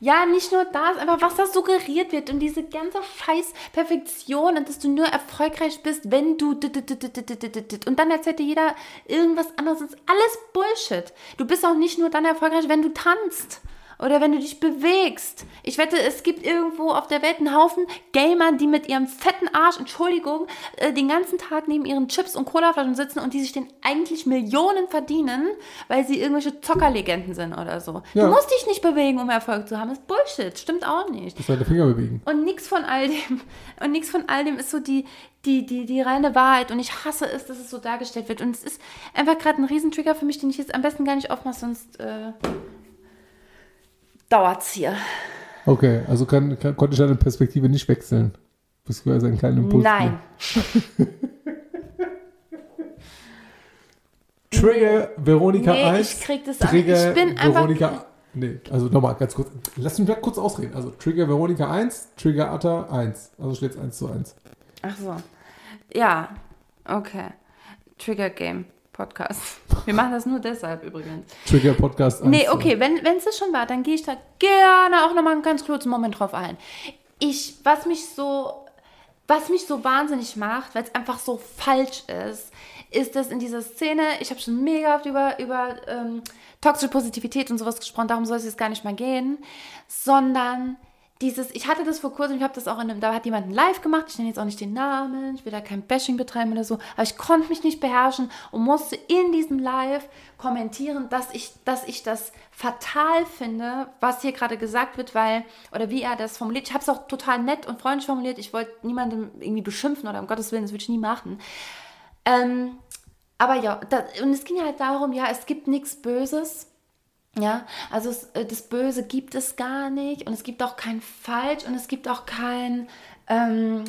Ja, nicht nur das, aber was da suggeriert wird und diese ganze scheiß Perfektion und dass du nur erfolgreich bist, wenn du und dann erzählt dir jeder irgendwas anderes. Das ist alles Bullshit. Du bist auch nicht nur dann erfolgreich, wenn du tanzt oder wenn du dich bewegst. Ich wette, es gibt irgendwo auf der Welt einen Haufen Gamer, die mit ihrem fetten Arsch, Entschuldigung, äh, den ganzen Tag neben ihren Chips und Colaflaschen sitzen und die sich den eigentlich Millionen verdienen, weil sie irgendwelche Zockerlegenden sind oder so. Ja. Du musst dich nicht bewegen, um Erfolg zu haben. Das ist Bullshit. Stimmt auch nicht. Das deine Finger bewegen. Und nichts von all dem, und nichts von all dem ist so die, die, die, die reine Wahrheit. Und ich hasse es, dass es so dargestellt wird. Und es ist einfach gerade ein Riesentrigger für mich, den ich jetzt am besten gar nicht aufmache, sonst äh, dauert's hier. Okay, also kann, kann, konnte ich deine Perspektive nicht wechseln. Bist du also einen kleinen Impuls. Nein. Trigger Veronika Nee, 1. ich krieg das an. Trigger Ich bin einfach- Veronika. Nee, also nochmal ganz kurz. Lass mich mal kurz ausreden. Also Trigger Veronika 1, Trigger Atta 1. Also steht es 1 zu 1. Ach so. Ja, okay. Trigger Game Podcast. Wir machen das nur deshalb übrigens. Trigger Podcast 1. Nee, okay, wenn es das schon war, dann gehe ich da gerne auch nochmal einen ganz kurzen Moment drauf ein. Ich, was mich so, was mich so wahnsinnig macht, weil es einfach so falsch ist, ist, dass in dieser Szene, ich habe schon mega oft über, über ähm, toxische Positivität und sowas gesprochen, darum soll es jetzt gar nicht mal gehen, sondern dieses, ich hatte das vor kurzem, ich habe das auch in einem, da hat jemand Live gemacht, ich nenne jetzt auch nicht den Namen, ich will da kein Bashing betreiben oder so, aber ich konnte mich nicht beherrschen und musste in diesem Live kommentieren, dass ich, dass ich das fatal finde, was hier gerade gesagt wird, weil, oder wie er das formuliert, ich habe es auch total nett und freundlich formuliert, ich wollte niemandem irgendwie beschimpfen oder um Gottes Willen, das würde ich nie machen. Ähm, aber ja, da, und es ging halt darum, ja, es gibt nichts Böses. Ja, also es, äh, das Böse gibt es gar nicht und es gibt auch kein Falsch und es gibt auch kein, ähm,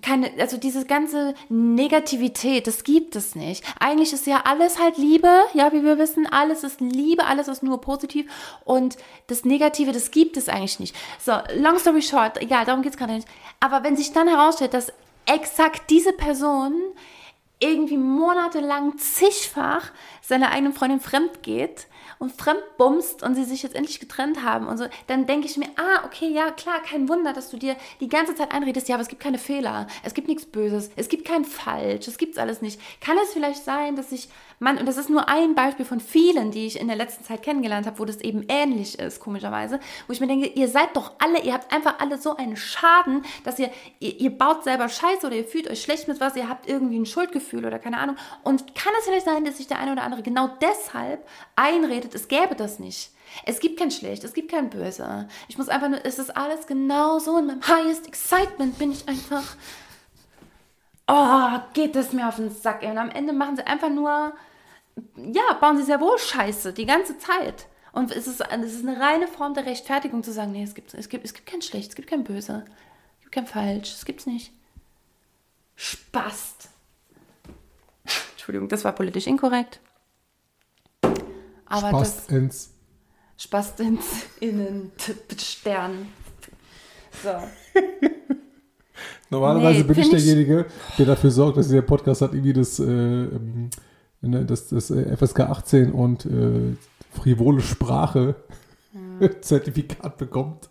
keine, also diese ganze Negativität, das gibt es nicht. Eigentlich ist ja alles halt Liebe, ja, wie wir wissen, alles ist Liebe, alles ist nur positiv und das Negative, das gibt es eigentlich nicht. So, long story short, egal, darum geht es gerade nicht. Aber wenn sich dann herausstellt, dass exakt diese Person irgendwie monatelang zigfach seiner eigenen Freundin fremd geht und fremd bumst und sie sich jetzt endlich getrennt haben und so, dann denke ich mir, ah, okay, ja, klar, kein Wunder, dass du dir die ganze Zeit einredest, ja, aber es gibt keine Fehler, es gibt nichts Böses, es gibt kein Falsch, es gibt's alles nicht. Kann es vielleicht sein, dass ich, man, und das ist nur ein Beispiel von vielen, die ich in der letzten Zeit kennengelernt habe, wo das eben ähnlich ist, komischerweise, wo ich mir denke, ihr seid doch alle, ihr habt einfach alle so einen Schaden, dass ihr, ihr, ihr baut selber Scheiße oder ihr fühlt euch schlecht mit was, ihr habt irgendwie ein Schuldgefühl oder keine Ahnung. Und kann es vielleicht sein, dass sich der eine oder andere genau deshalb einredet, es gäbe das nicht. Es gibt kein Schlecht, es gibt kein Böse. Ich muss einfach nur, es ist alles genau so. In meinem highest excitement bin ich einfach. Oh, geht es mir auf den Sack. Ey. Und am Ende machen sie einfach nur, ja, bauen sie sehr wohl Scheiße die ganze Zeit. Und es ist, es ist eine reine Form der Rechtfertigung zu sagen, nee, es gibt, es, gibt, es gibt kein Schlecht, es gibt kein Böse, es gibt kein Falsch, es gibt's nicht. Spast. Entschuldigung, das war politisch inkorrekt. Aber das Spaß ins. Spast ins Innen Stern. So. Normalerweise Nee, bin ich derjenige, der dafür sorgt, dass dieser Podcast hat irgendwie das, äh, ähm, ne, das, äh, FSK 18 und äh, frivole Sprache Zertifikat bekommt.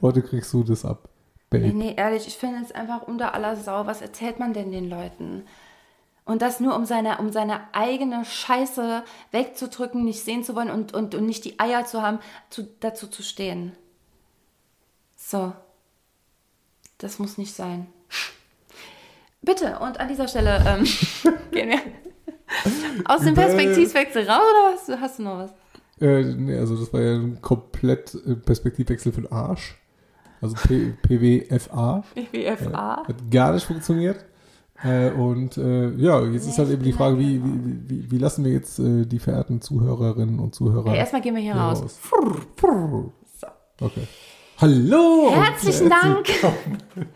Heute kriegst du das ab. Nee, nee, ehrlich, ich finde es einfach unter aller Sau. Was erzählt man denn den Leuten? Und das nur, um seine, um seine eigene Scheiße wegzudrücken, nicht sehen zu wollen und, und, und nicht die Eier zu haben, zu, dazu zu stehen. So. Das muss nicht sein. Bitte, und an dieser Stelle ähm, gehen wir aus dem Perspektivwechsel raus oder hast du, hast du noch was? Äh, nee, also das war ja ein komplett äh, Perspektivwechsel für den Arsch. Also P PWFA. PWFA. Äh, hat gar nicht funktioniert. Äh, und äh, ja, jetzt ist halt eben die Frage, wie, wie, wie, wie lassen wir jetzt äh, die verehrten Zuhörerinnen und Zuhörer. Ja, erstmal gehen wir hier raus. raus. Frr, frr. So. Okay. Hallo! Herzlichen Dank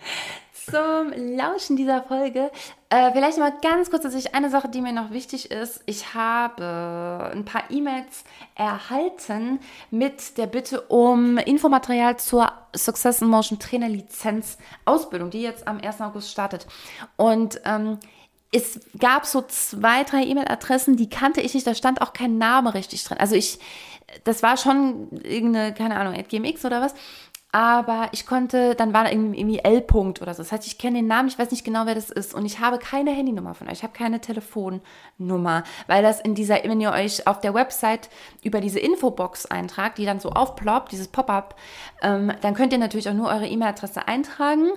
zum Lauschen dieser Folge. Äh, vielleicht mal ganz kurz, dass ich eine Sache, die mir noch wichtig ist. Ich habe ein paar E-Mails erhalten mit der Bitte um Infomaterial zur Success in Motion Trainer Lizenz Ausbildung, die jetzt am 1. August startet. Und ähm, es gab so zwei, drei E-Mail-Adressen, die kannte ich nicht, da stand auch kein Name richtig drin. Also ich, das war schon irgendeine, keine Ahnung, GMX oder was aber ich konnte, dann war da irgendwie L. -Punkt oder so. Das heißt, ich kenne den Namen, ich weiß nicht genau, wer das ist und ich habe keine Handynummer von euch, ich habe keine Telefonnummer, weil das in dieser, wenn ihr euch auf der Website über diese Infobox eintragt, die dann so aufploppt, dieses Pop-up, ähm, dann könnt ihr natürlich auch nur eure E-Mail-Adresse eintragen.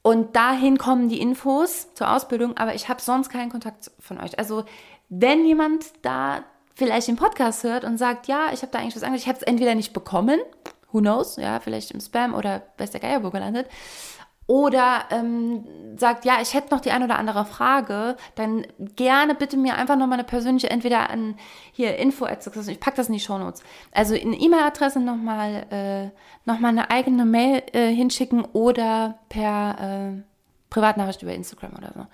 Und dahin kommen die Infos zur Ausbildung, aber ich habe sonst keinen Kontakt von euch. Also, wenn jemand da vielleicht den Podcast hört und sagt, ja, ich habe da eigentlich was angeschaut, ich habe es entweder nicht bekommen, who knows, ja, vielleicht im Spam oder weiß der Geier wo gelandet. Oder ähm, sagt, ja, ich hätte noch die ein oder andere Frage, dann gerne bitte mir einfach nochmal eine persönliche, entweder an hier info ich packe das in die Shownotes. Also in E-Mail-Adresse nochmal äh, noch eine eigene Mail äh, hinschicken oder per äh, Privatnachricht über Instagram oder so.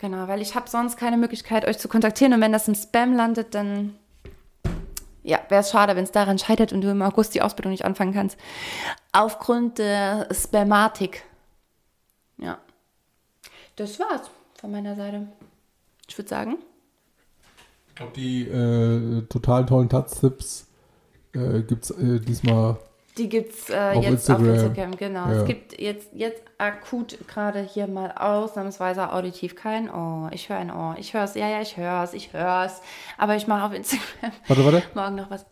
Genau, weil ich habe sonst keine Möglichkeit, euch zu kontaktieren und wenn das im Spam landet, dann ja, wäre es schade, wenn es daran scheitert und du im August die Ausbildung nicht anfangen kannst. Aufgrund der Spamatik. Ja. Das war's von meiner Seite. Ich würde sagen. Ich glaube, die äh, total tollen Taz-Tipps äh, gibt es äh, diesmal die gibt es äh, jetzt Instagram. auf Instagram, genau. Ja. Es gibt jetzt, jetzt akut gerade hier mal ausnahmsweise auditiv kein Oh. Ich höre ein Oh. Ich höre es, ja, ja, ich höre es, ich höre es. Aber ich mache auf Instagram warte, warte. morgen noch was.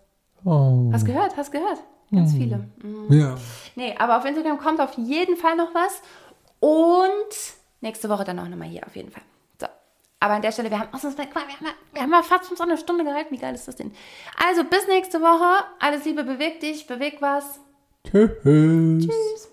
Oh. Hast gehört, hast gehört. Ganz mm. viele. Mhm. Ja. Nee, aber auf Instagram kommt auf jeden Fall noch was. Und nächste Woche dann auch nochmal hier, auf jeden Fall. Aber an der Stelle, wir haben, oh, wir haben, wir haben mal fast uns eine Stunde gehalten. Wie geil ist das denn? Also bis nächste Woche. Alles Liebe, beweg dich, beweg was. Tschüss. Tschüss.